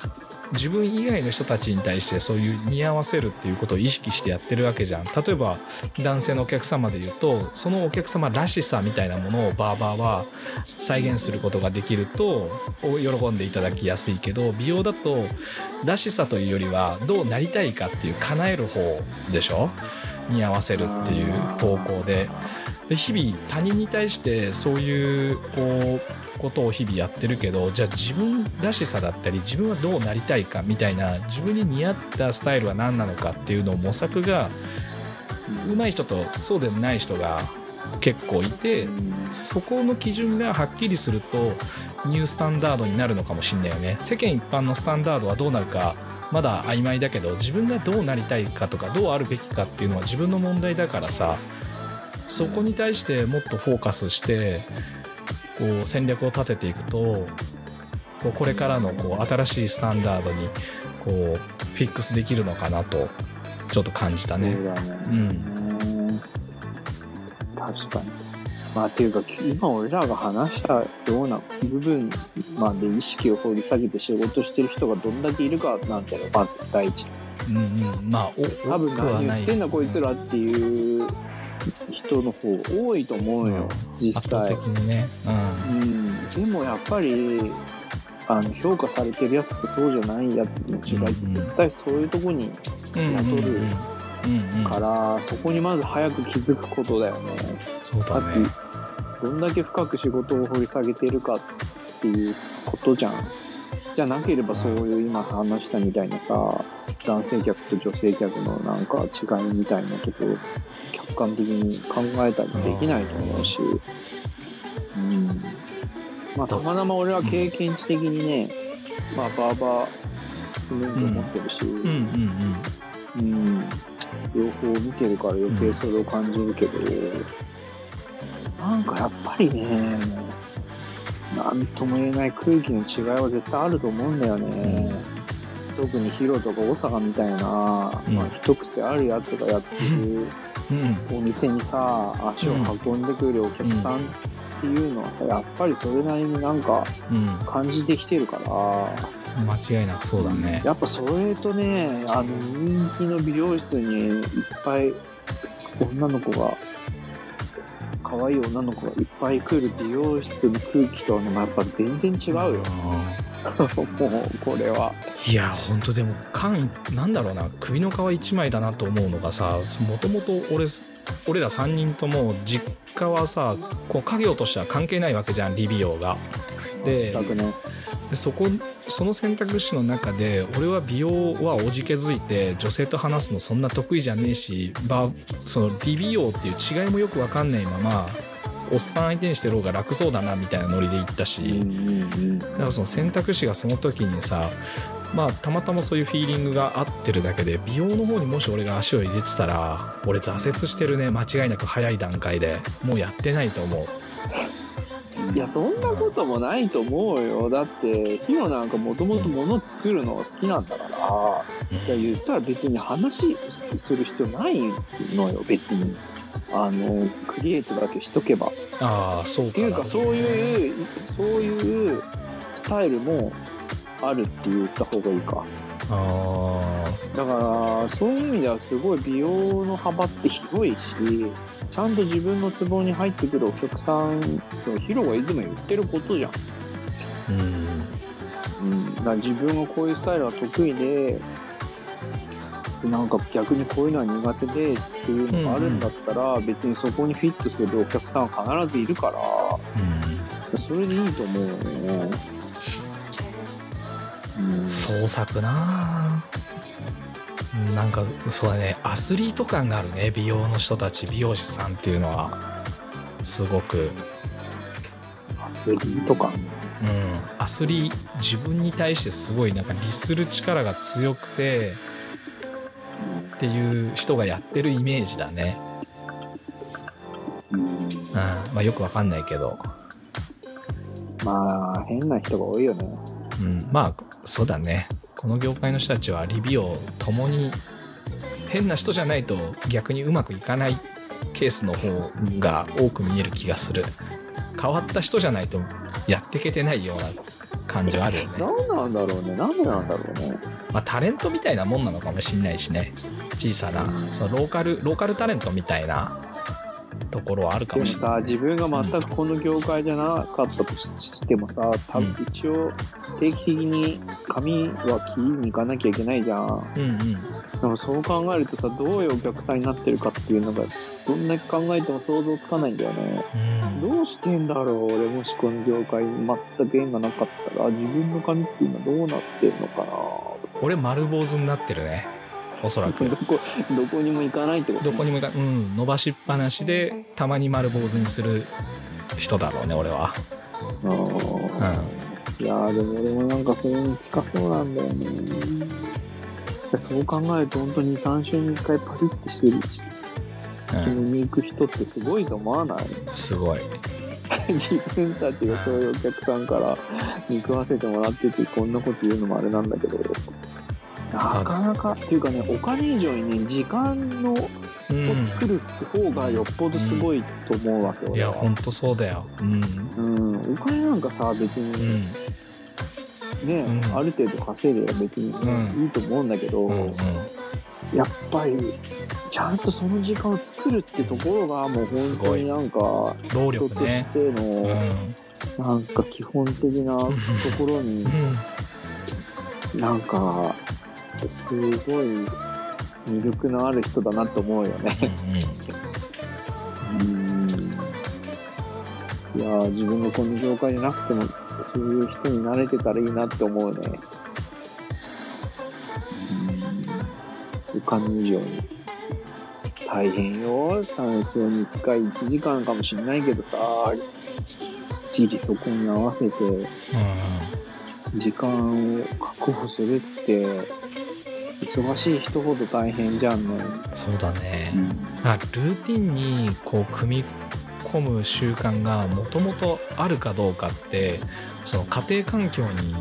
自分以外の人たちに対してそういう似合わせるっていうことを意識してやってるわけじゃん。例えば男性のお客様で言うとそのお客様らしさみたいなものをバーバーは再現することができると喜んでいただきやすいけど美容だとらしさというよりはどうなりたいかっていう叶える方でしょ？似合わせるっていう方向で。で日々他人に対してそういうこうことを日々やってるけどじゃあ自分らしさだったり自分はどうなりたいかみたいな自分に似合ったスタイルは何なのかっていうのを模索が上手い人とそうでない人が結構いてそこの基準がはっきりするとニュースタンダードになるのかもしんないよね。世間一般のスタンダードはどうなるかまだ曖昧だけど自分がどうなりたいかとかどうあるべきかっていうのは自分の問題だからさそこに対してもっとフォーカスしてこう戦略を立てていくとこうこれからのこう新しいスタンダードにこうフィックスできるのかなとちょっと感じたねそう。だね。うん確かに。まあ、っていうか、今俺らが話したような部分まで意識を掘り下げて仕事してる人がどんだけいるかなんだよ、まず第一。うんうん、まあお多分何言ってんだこいつらっていう人の方多いと思うよ、実圧倒際的。にね。うん。でもやっぱり、あの、評価されてるやつとそうじゃないやつの違いってうんうん絶対そういうとこにうん、うん雇るうんうん、から、そこにまず早く気づくことだよね。そうだだってね。、どんだけ深く仕事を掘り下げてるかっていうことじゃん。じゃなければそういう今話したみたいなさ、男性客と女性客のなんか違いみたいなところ、客観的に考えたりできないと思うし、うん。まあたまたま俺は経験値的にね、まあバーバー免許持ってるし、うんうん。うん、両方見てるから余計それを感じるけど、なんかやっぱりね、なんとも言えない空気の違いは絶対あると思うんだよね。特にヒロとか大阪みたいな、うんまあ一癖あるやつがやってるうん。お店にさ、足を運んでくるお客さんっていうのはさ、やっぱりそれなりになんかうん。感じてきてるから、間違いなくそうだね。やっぱそれとね、あの人気の美容室にいっぱい女の子が、可愛い女の子がいっぱい来る美容室の空気とはね、やっぱ全然違うよ。もう、これは。いや本当でも缶なんだろうな首の皮一枚だなと思うのがさもともと俺俺ら3人とも実家はさこう家業としては関係ないわけじゃん理美容が。でそこその選択肢の中で俺は美容はおじけづいて女性と話すのそんな得意じゃねえしバその理美容っていう違いもよく分かんないままおっさん相手にしてる方が楽そうだなみたいなノリで言ったし。だからその選択肢がその時にさまあたまたまそういうフィーリングが合ってるだけで美容の方にもし俺が足を入れてたら俺挫折してるね間違いなく早い段階でもうやってないと思ういや、そんなこともないと思うよ。だって、ヒロなんかもともと物作るのが好きなんだから、いや言ったら別に話する必要ないのよ、別に。あの、クリエイトだけしとけば。っああそうかなていうか、そういう、そういうスタイルもあるって言った方がいいか。あだから、そういう意味ではすごい美容の幅って広いし、ちゃんと自分のツボに入ってくるお客さん、ヒロがいつも言ってることじゃん。ーうん。うん、だから自分がこういうスタイルが得意で、なんか逆にこういうのは苦手でっていうのがあるんだったら、別にそこにフィットするお客さんは必ずいるから、うん。それでいいと思うよ。ね。うん、創作なあなんかそうだね。アスリート感があるね。美容の人たち美容師さんっていうのは。すごく。アスリート感？うん、アスリー自分に対してすごいなんか律する力が強くてっていう人がやってるイメージだね、うん、うん。まあ、よくわかんないけど、まあ、変な人が多いよね。うん、まあそうだねこの業界の人たちはリビオともに変な人じゃないと逆にうまくいかないケースの方が多く見える気がする変わった人じゃないとやっていけてないような感じはあるよね何なんだろうね。なんでなんだろうね。まあ、タレントみたいなもんなのかもしんないしね小さなそのローカルローカルタレントみたいなところはあるかでももしれない。さ、自分が全くこの業界じゃなかったとしてもさ、多分一応定期的に髪は切りに行かなきゃいけないじゃん。うんうん。でもそう考えるとさ、どういうお客さんになってるかっていうのが、どんだけ考えても想像つかないんだよね。うん。どうしてんだろう俺もしこの業界に全く縁がなかったら、自分の髪って今どうなってんのかな。俺丸坊主になってるねおそらく。どこ、どこにも行かないってことどこにもいかうん伸ばしっぱなしでたまに丸坊主にする人だろうね俺は。あー。いやーでも俺もなんかそれに近そうなんだよね。そう考えると本当に3週に1回パリッてしてるし、うん、に行く人ってすごいと思わない？すごい。自分たちがそういうお客さんから肉わせてもらっててこんなこと言うのもあれなんだけど、なかなか、っていうかね、お金以上にね、時間のをうん作る方がよっぽどすごいと思うわけよ、いや俺はほんとそうだよ。うん。うん、お金なんかさ、別うにん。ね、うん。ある程度稼いで別にうん。いいと思うんだけど、うんうん。やっぱり、ちゃんとその時間を作るってところが、もう本当になんか、労人とし力ね。てうん。の、なんか基本的なところにう、ん。なんか、すごい魅力のある人だなと思うよね。うん。いやー自分がこの業界じゃなくても、そういう人になれてたらいいなって思うね。うん。お金以上に。大変よ。3週に1回1時間かもしんないけどさ、一時そこに合わせて、うん時間を確保するって、忙しい人ほど大変じゃんね。そうだねうん。あルーティンにこう組み込む習慣がもともとあるかどうかってその家庭環境に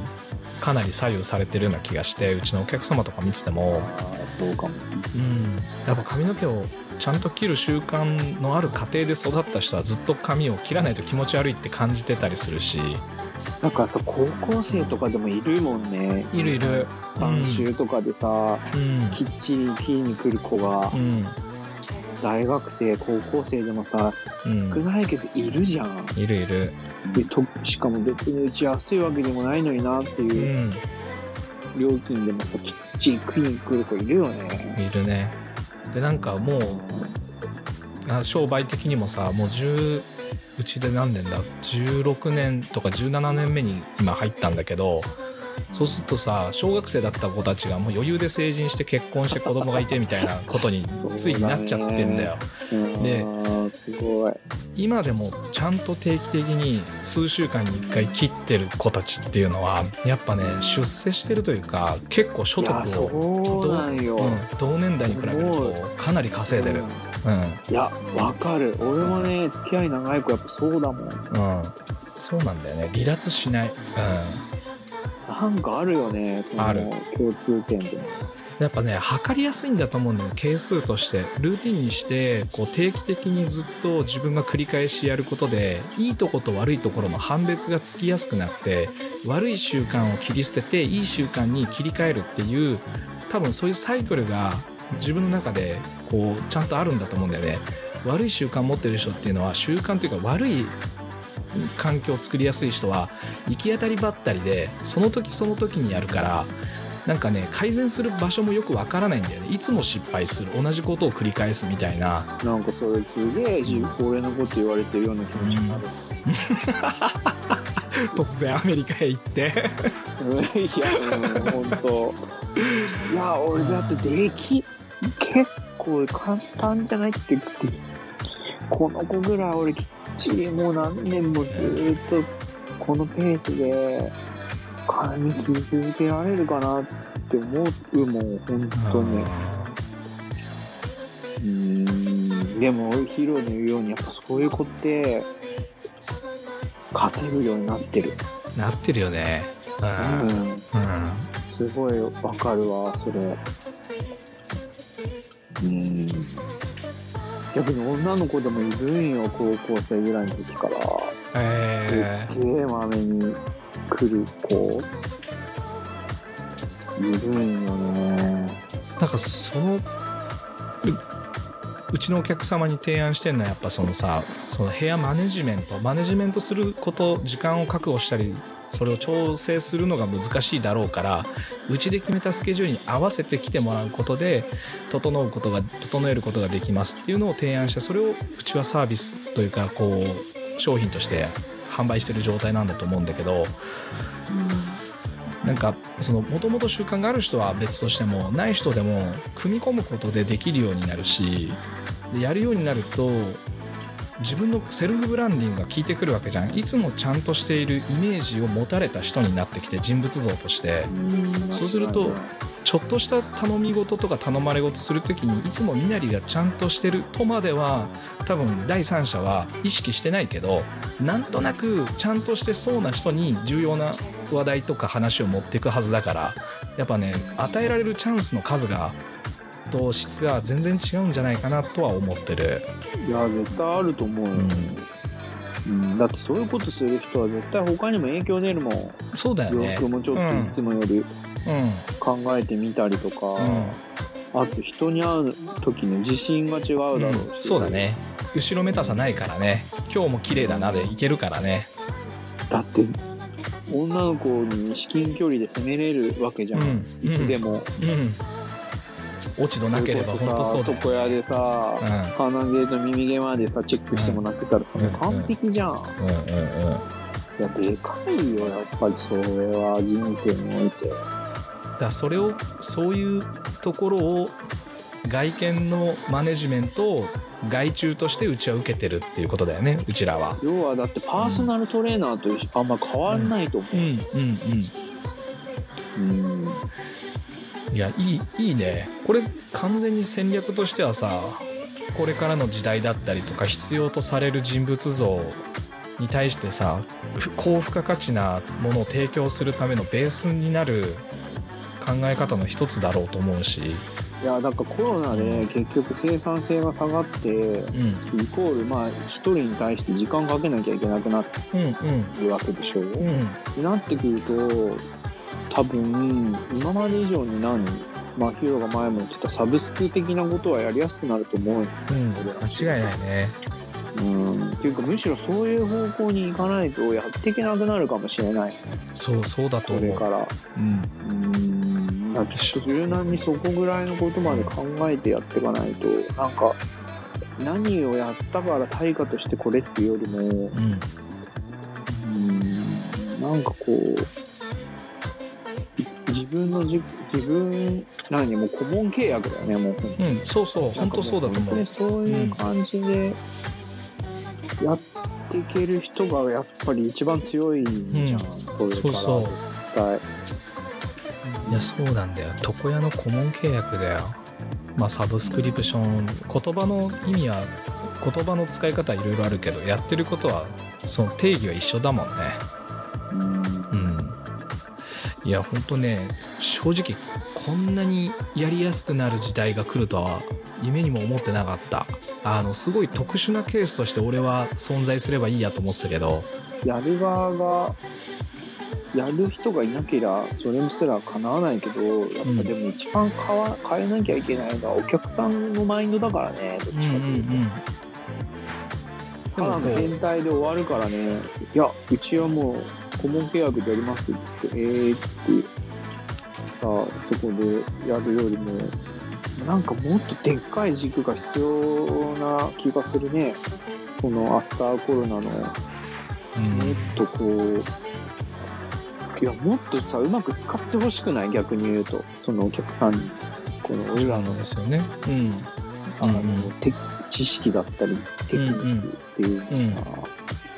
かなり左右されてるような気がしてうちのお客様とか見てても、ああ、そうかも。うん、やっぱ髪の毛をちゃんと切る習慣のある家庭で育った人はずっと髪を切らないと気持ち悪いって感じてたりするしなんかさ、高校生とかでもいるもんね。いるいる。3週とかでさ、うん。きっちり切りに来る子が。う、ん。大学生、高校生でもさ、うん。少ないけどいるじゃん。いるいる。でとしかも別にうち安いわけでもないのになってういうん。料金でもさ、きっちり食いに来る子いるよね。いるね。でなんかもうあ商売的にもさもう10うちで何年だ？16年とか17年目に今入ったんだけどそうするとさ小学生だった子たちがもう余裕で成人して結婚して子供がいてみたいな ことについになっちゃってんだよ。うんですごい。今でもちゃんと定期的に数週間に1回切ってる子たちっていうのはやっぱね出世してるというか結構所得を。うん同年代に比べるとかなり稼いでるうん。いや、わかる。俺もね、付き合い長い子やっぱそうだもん。うん、そうなんだよね。離脱しない、うなんかあるよね、そのある。共通点で。ん、やっぱね測りやすいんだと思うんだよ。係数として。ルーティンにしてこう定期的にずっと自分が繰り返しやることでいいとこと悪いところの判別がつきやすくなって悪い習慣を切り捨てていい習慣に切り替えるっていう多分そういうサイクルが自分の中でこうちゃんとあるんだと思うんだよね。悪い習慣持ってる人っていうのは習慣というか悪い環境を作りやすい人は行き当たりばったりでその時その時にやるからなんかね改善する場所もよくわからないんだよね。いつも失敗する同じことを繰り返すみたいな。なんかそれすげえ自俺のこと言われてるような気持ちになる。突然アメリカへ行って。いや、うん、ほんと。いや、俺だってでき、結構簡単じゃないって言って、この子ぐらい俺きっちりもう何年もずーっとこのペースで髪切り続けられるかなって思うもん、ほんとね。うーん、でも、ヒロの言うように、やっぱそういう子って、稼ぐようになってる。なってるよねうん、うん。うんすごいわかるわ、それ。うん。逆に女の子でもいるんよ、高校生ぐらいの時から。えすっげえまめに来る子。いるんよね。ー、なんかそのううちのお客様に提案してるのはやっぱそのさその部屋マネジメントマネジメントすること時間を確保したりそれを調整するのが難しいだろうからうちで決めたスケジュールに合わせて来てもらうことで整うことが整えることができますっていうのを提案してそれをうちはサービスというかこう商品として販売してる状態なんだと思うんだけどなんかそのもともと習慣がある人は別としてもない人でも組み込むことでできるようになるしでやるようになると自分のセルフブランディングが効いてくるわけじゃん。いつもちゃんとしているイメージを持たれた人になってきて人物像として。そうするとちょっとした頼み事とか頼まれ事する時にいつも身なりがちゃんとしてるとまでは多分第三者は意識してないけどなんとなくちゃんとしてそうな人に重要な話題とか話を持っていくはずだからやっぱね与えられるチャンスの数がと質が全然違うんじゃないかなとは思ってる。いや絶対あると思うよ、うん。だってそういうことする人は絶対他にも影響出るもん。そうだよね。洋服もちょっといつもよりうん。考えてみたりとか、うん。あと人に会う時の自信が違うだろうし、うん。そうだね。後ろめたさないからね。今日も綺麗だなでいけるからね。だって女の子に至近距離で攻めれるわけじゃん、うん。いつでも、うん落ち度なければ本当そうだよ床屋でさ、うん鼻毛と耳毛までさチェックしてもらってたらさ、う完璧じゃん、いうんうんうん。やでかいよやっぱりそれは人生において。だからそれをそういうところを外見のマネジメントを外注としてうちは受けてるっていうことだよねうちらは。要はだってパーソナルトレーナーとあんま変わんないと思う、うんうんうん。うんいやいいいいね。これ完全に戦略としてはさこれからの時代だったりとか必要とされる人物像に対してさふ高付加価値なものを提供するためのベースになる考え方の一つだろうと思うし、いやなんかコロナで結局生産性が下がってうん、イコールまあ一人に対して時間かけなきゃいけなくなっうんうん。てるわけでしょ、うん。ってなってくると多分今まで以上に何まあヒーローが前も言ってたサブスク的なことはやりやすくなると思うようん間違いないね。うん。っていうかむしろそういう方向に行かないとやっていけなくなるかもしれない。そうそうだと思う。これから。うん。うん。だってちょっと柔軟にそこぐらいのことまで考えてやっていかないと。なんか何をやったから対価としてこれっていうよりも。うん。うん。なんかこうい自分のじ自分何もう顧問契約だよねもう。うんそうそう本当そうだと思う。そういう感じでやっていける人がやっぱり一番強いじゃん、うん。これからそうそう。絶対。いやそうなんだよ。床屋の顧問契約だよ。まあサブスクリプション言葉の意味は言葉の使い方はいろいろあるけどやってることはその定義は一緒だもんねいやほんとね正直こんなにやりやすくなる時代が来るとは夢にも思ってなかった。あのすごい特殊なケースとして俺は存在すればいいやと思ってたけど。やる側がやる人がいなけりゃそれすら叶わないけどやっぱでも一番変わ変えなきゃいけないのはお客さんのマインドだからねどっちかうんうんというと、うん。ただの変態で終わるからね。いやうちはもう顧問契約でやりますっつってえーってさあそこでやるよりもなんかもっとでっかい軸が必要な気がするね。このアフターコロナの。もっうんとこういやもっとさうまく使ってほしくない？逆に言うと。そのお客さんに。この俺らのですよね。うん。あの、うんて知識だったりテクニックっていうのが。さうん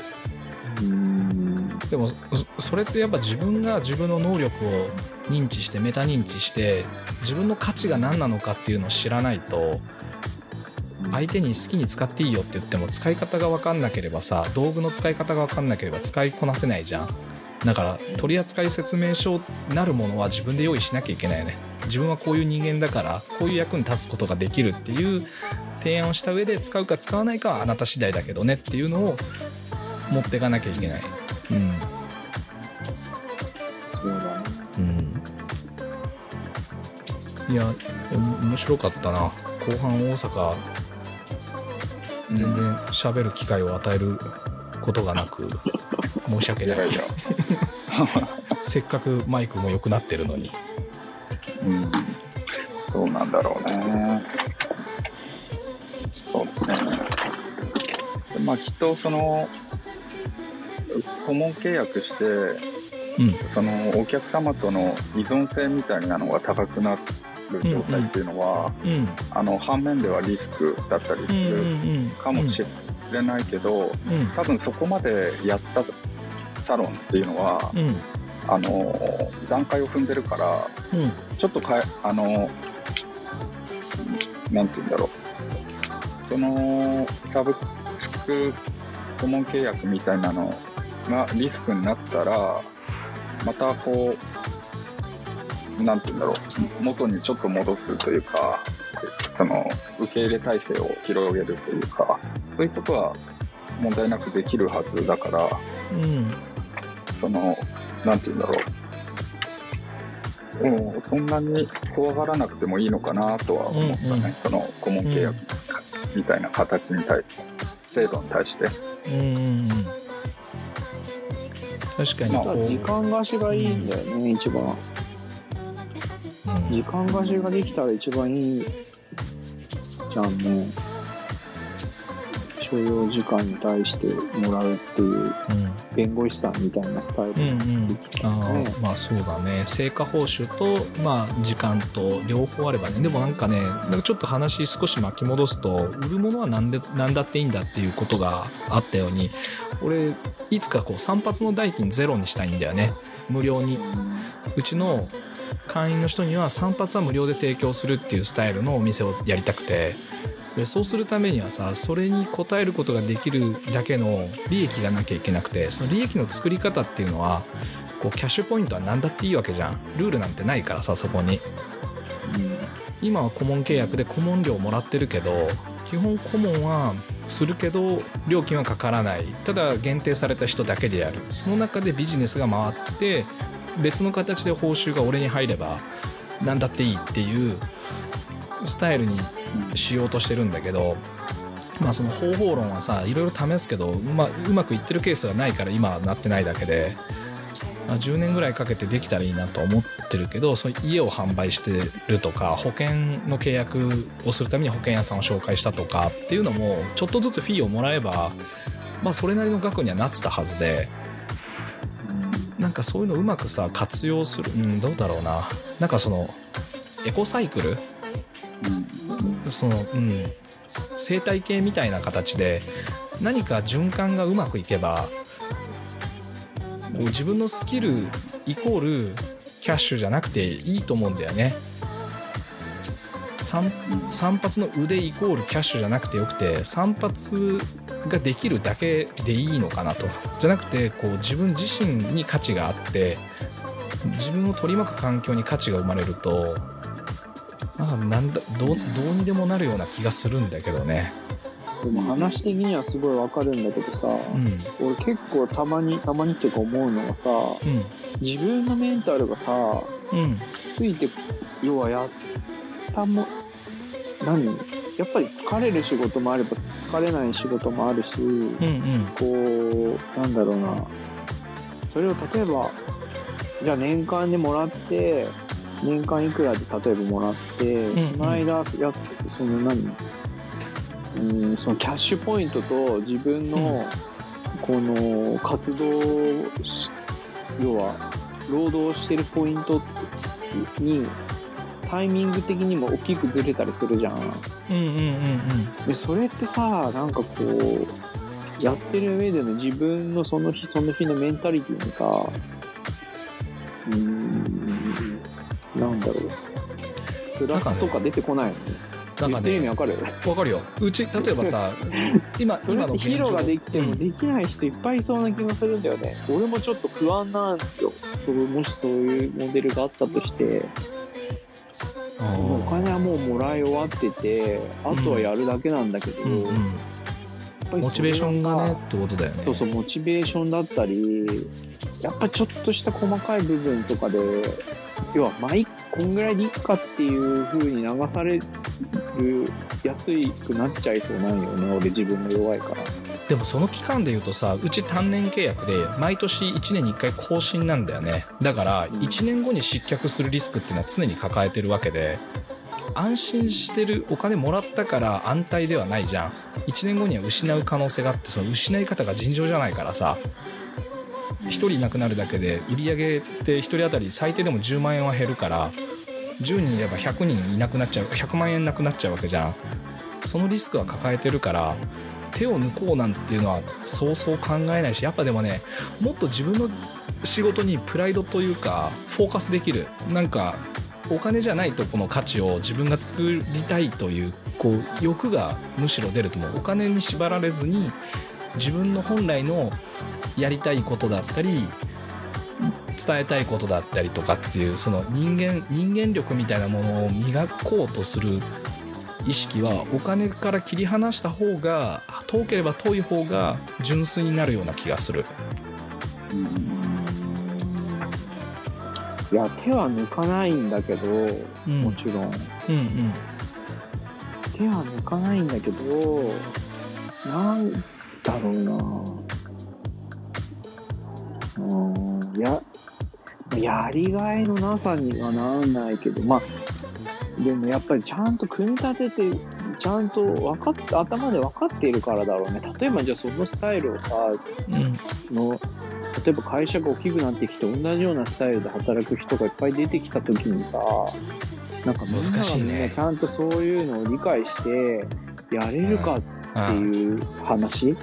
でもそそれってやっぱ自分が自分の能力を認知してメタ認知して自分の価値が何なのかっていうのを知らないと相手に好きに使っていいよって言っても使い方が分かんなければさ道具の使い方が分かんなければ使いこなせないじゃん。だから取扱説明書なるものは自分で用意しなきゃいけないよね。自分はこういう人間だからこういう役に立つことができるっていう提案をした上で使うか使わないかはあなた次第だけどねっていうのを持っていかなきゃいけない。うん。そうだねうん。いやお面白かったな。後半大阪全然喋る機会を与えることがなく申し訳ない。せっかくマイクも良くなってるのに。うん、どうなんだろうね。そうですね。でまあきっとその顧問契約してうん。そのお客様との依存性みたいなのが高くなる状態っていうのは、うん。あの反面ではリスクだったりすうんるうんかもしれないけど、うん。多分そこまでやったサロンっていうのは、うん。あの段階を踏んでるからうん。ちょっとかえあのなんて言うんだろう。そのサブスク顧問契約みたいなのがリスクになったらまたこうなんて言うんだろう元にちょっと戻すというかその受け入れ体制を広げるというかそういうことは問題なくできるはずだからうん。そのなんて言うんだろう。もうそんなに怖がらなくてもいいのかなとは思ったね、うんうん。その顧問契約みたいな形に対制度に対して。うんうんうん確かにまあこう、時間貸しがいいんだよね、一番。うん時間貸しができたら一番いいじゃんね。所要時間に対してもらうっていう弁護士さんみたいなスタイル。うんうんできあますね。ーまあそうだね。成果報酬と、まあ、時間と両方あればね。でもなんかねなんかちょっと話少し巻き戻すと売るものは何で何だっていいんだっていうことがあったように俺いつかこう散髪の代金ゼロにしたいんだよね。無料に。うちの会員の人には散髪は無料で提供するっていうスタイルのお店をやりたくて。でそうするためにはさそれに応えることができるだけの利益がなきゃいけなくてその利益の作り方っていうのはこうキャッシュポイントは何だっていいわけじゃん。ルールなんてないからさそこに。今は顧問契約で顧問料もらってるけど基本顧問はするけど料金はかからない。ただ限定された人だけでやる。その中でビジネスが回って別の形で報酬が俺に入れば何だっていいっていうスタイルにしようとしてるんだけどまあその方法論はさいろいろ試すけどうまうまくいってるケースがないから今はなってないだけで、まあ、10年ぐらいかけてできたらいいなと思ってるけどその家を販売してるとか保険の契約をするために保険屋さんを紹介したとかっていうのもちょっとずつフィーをもらえばまあそれなりの額にはなってたはずでなんかそういうのうまくさ活用するうんどうだろうな。なんかそのエコサイクル？そのうん。生態系みたいな形で何か循環がうまくいけばこう自分のスキルイコールキャッシュじゃなくていいと思うんだよね。散髪の腕イコールキャッシュじゃなくてよくて散髪ができるだけでいいのかなと。じゃなくてこう自分自身に価値があって自分を取り巻く環境に価値が生まれるとなんかなんだどうどうにでもなるような気がするんだけどね。でも話的にはすごいわかるんだけどさ、うん。俺結構たまに、たまにっていうか思うのがさ、うん。自分のメンタルがさ、うん。ついて、要はやったも、何？やっぱり疲れる仕事もあれば疲れない仕事もあるし、うんうん。こう、なんだろうな、それを例えば、じゃあ年間でもらって、年間いくらで例えばもらって、んうんその間やっその何うん、そのキャッシュポイントと自分のこの活動し要は労働してるポイントにタイミング的にも大きくずれたりするじゃん。うんうんうん。でそれってさなんかこうやってる上での自分のその日その日のメンタリティにさうんだろう。辛さとか出てこないの、なんか言ってる意味ねわかる？わかるよ。うち例えばさ 今今のヒーローができてもうん。できない人いっぱいいそうな気がするんだよね、俺もちょっと不安なんですよ。それもしそういうモデルがあったとして。おー。金はもうもらい終わっててあとはやるだけなんだけど、うんやっぱりモチベーションがねってことだよね。そうそう、モチベーションだったり、やっぱちょっとした細かい部分とかで、要は、毎、こんぐらいでいいかっていう風に流される、やすいくなっちゃいそうなんよね、俺自分が弱いから。でもその期間でいうとさうち単年契約で毎年1年に1回更新なんだよね。だから1年後に失脚するリスクっていうのは常に抱えてるわけで安心してるお金もらったから安泰ではないじゃん。1年後には失う可能性があってその失い方が尋常じゃないからさ。1人いなくなるだけで売り上げって1人当たり最低でも10万円は減るから10人いれば100人いなくなっちゃう100万円なくなっちゃうわけじゃん。そのリスクは抱えてるから手を抜こうなんていうのはそうそう考えないしやっぱでもねもっと自分の仕事にプライドというかフォーカスできる。なんかお金じゃないとこの価値を自分が作りたいというこう欲がむしろ出ると思う。お金に縛られずに自分の本来のやりたいことだったり伝えたいことだったりとかっていうその人間人間力みたいなものを磨こうとする意識はお金から切り離した方が遠ければ遠い方が純粋になるような気がする。いや、手は抜かないんだけど、うんもちろん。うんうん手は抜かないんだけど、なんだろうなうん、や、やりがいのなさにはならないけど、まあ、でもやっぱりちゃんと組み立てて、ちゃんと分かって、頭で分かっているからだろうね。例えばじゃあそのスタイルをさ、うんの、例えば会社が大きくなってきて同じようなスタイルで働く人がいっぱい出てきた時にさ、なんかみんな難がみんしいねなちゃんとそういうのを理解してやれるかってあいう話、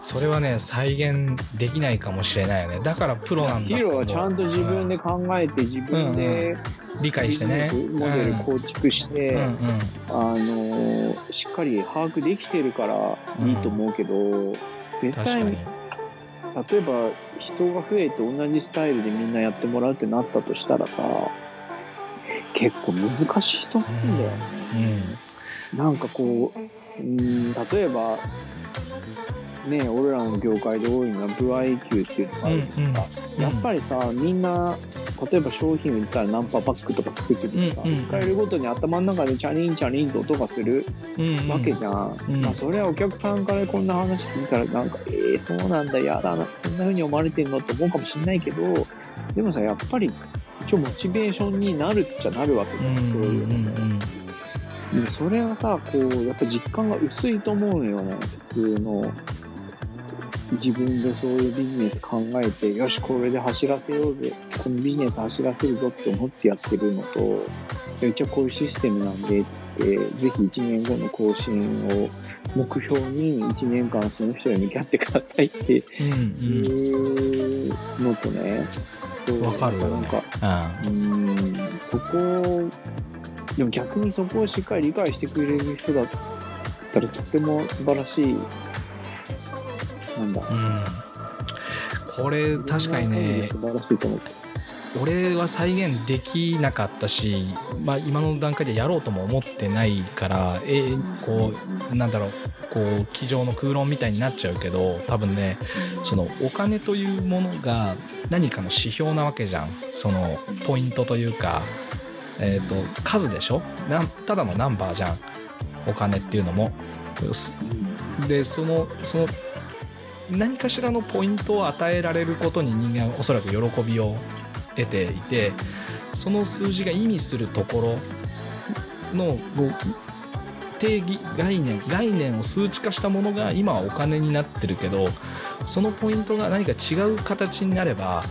それはね再現できないかもしれないよね。だからプロなんだヒロはちゃんと自分でう考えて自分で理解してね。モデル構築して、うん。うんうん。あのしっかり把握できてるからいいと思うけど、絶対確かに例えば人が増えて同じスタイルでみんなやってもらうってなったとしたらさ結構難しいと思うんだよね、なんかこううん例えばね俺らの業界で多いのは部合級っていうのがあるけどさ、うんやっぱりさみんな例えば商品売ったらナンパパックとか作っててさ、うんうん。使えるごとに頭の中でチャリンチャリンと音がするうんうん。わけじゃん、うん。まあそれはお客さんからこんな話聞いたらなんかえー、そうなんだやだなそんな風に思われてんのって思うかもしんないけどでもさやっぱり一応モチベーションになるっちゃなるわけじゃん、うんそういうのね、んでもそれはさこうやっぱ実感が薄いと思うのよね普通の自分でそういうビジネス考えてよしこれで走らせようぜこのビジネス走らせるぞって思ってやってるのと一応こういうシステムなんでっつってぜひ1年後の更新を目標に1年間その人に向き合ってくださいってうんうん。いうのとねそうわかるよね。なんかうーんそこをでも逆にそこをしっかり理解してくれる人だったらとても素晴らしいなんだ。うん。これ確かにね俺は再現できなかったし、まあ、今の段階でやろうとも思ってないからえーこうなんだろうこう机上の空論みたいになっちゃうけど多分ねそのお金というものが何かの指標なわけじゃん。そのポイントというか、えー、と数でしょ？なただのナンバーじゃん。お金っていうのも。でそのその何かしらのポイントを与えられることに人間はおそらく喜びを得ていてその数字が意味するところの定義概念概念を数値化したものが今はお金になってるけどそのポイントが何か違う形になれば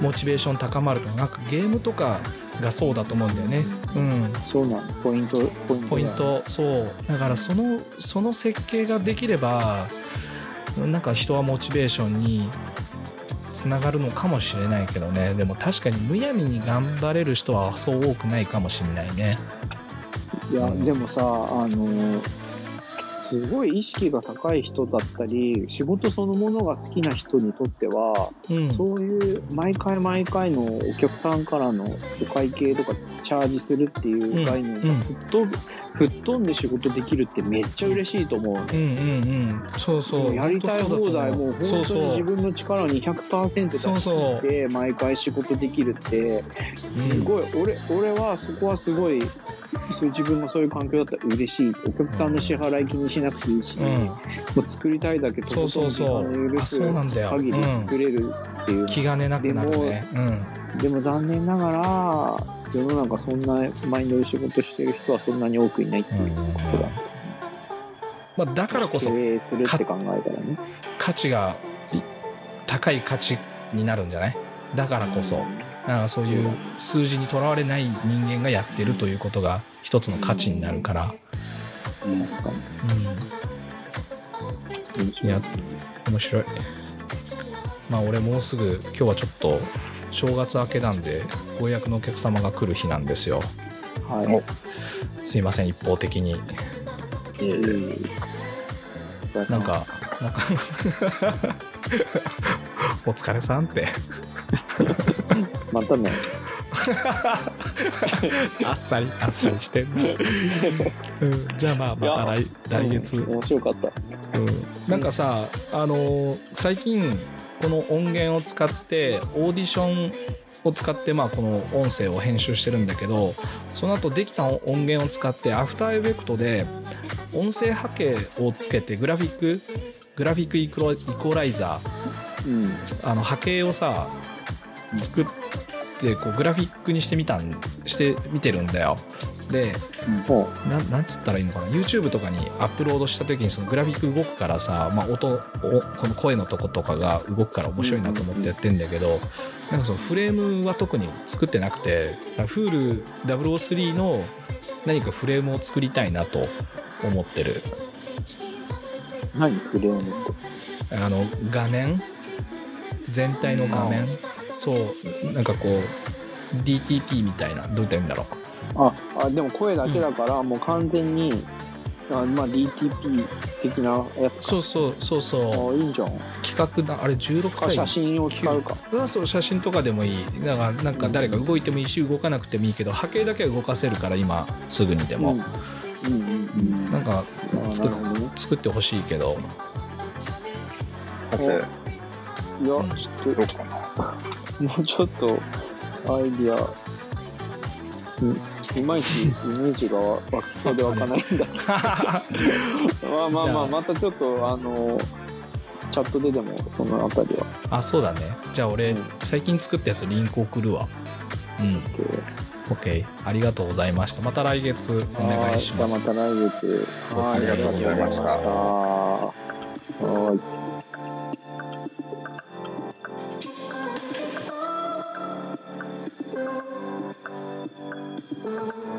モチベーション高まるとなんかゲームとかがそうだと思うんだよね。うん、そうなのポイントポイントポイントそう。だからそのその設計ができればなんか人はモチベーションにつながるのかもしれないけどね。でも確かにむやみに頑張れる人はそう多くないかもしれないね。いやでもさあのすごい意識が高い人だったり仕事そのものが好きな人にとってはうん。そういう毎回毎回のお客さんからのお会計とかチャージするっていう概念がうん。吹っ飛ぶ、吹っ飛んで仕事できるってめっちゃ嬉しいと思う。うんうんうん。そうそう。やりたい放題もう本当に自分の力を200%出そうそして毎回仕事できるって。すごい、俺俺はそこはすごいそう自分もそういう環境だったら嬉しい。お客さんの支払い気にしなくていいし、うん。もう作りたいだけとことんそう時そう。そうあ間の許す限り作れるっていう、気兼ねなくなるね。うんでも残念ながら世の中そんなマインドで仕事してる人はそんなに多くいないっていうことだ、まあ、だからこそ経営するって考えたらね。価値がい高い価値になるんじゃない？だからこそなん。かそういう数字にとらわれない人間がやってるということが一つの価値になるから、うん、いや面白い。まあ俺もうすぐ今日はちょっと正月明けなんでご予約のお客様が来る日なんですよ。はい。すいません一方的に。いえいえなんかなんか。お疲れさんって。またね。あっさりあっさりしてんな、うん、じゃあまあまた来来月、うん面白かった。うん、なんかさあのー最近この音源を使ってオーディションを使ってまあこの音声を編集してるんだけどその後できた音源を使ってアフターエフェクトで音声波形をつけてグラフィックグラフィックイコイコライザうん。ーあの波形をさ作ってこうグラフィックにしてみたんしてみてるんだよでほなんなんつったらいいのかな？YouTube とかにアップロードした時にそのグラフィック動くからさ、まあ、音おこの声のとことかが動くから面白いなと思ってやってんだけどなんかそのフレームは特に作ってなくて Hulu003 の何かフレームを作りたいなと思ってる。う何フレームって？あの画面？全体の画面？そうなんかこう DTP みたいなどう言ったらいいんだろうああでも声だけだから、もう完全にあまあ DTP 的なやつか。そうそうそうそう。あいいんじゃん。企画だあれ16か回写真を使うか。そうそう写真とかでもいい。だからなんか誰か動いてもいいし動かなくてもいいけど波形だけは動かせるから今すぐにでも、うん。うんうんなんかうんあ作なるほどね。作ってほしいけど。いやどちょっうかな。と もうちょっとアイディア。うんいまいちイメージが湧きそうで湧かないんだ。け どまあまあまあ。またちょっとあのチャットででもそのあたりは。あそうだね。じゃあ俺、うん。最近作ったやつリンク送るわ。うん。OK ありがとうございました。また来月お願いします。また来月。はいありがとうございました。はーい Música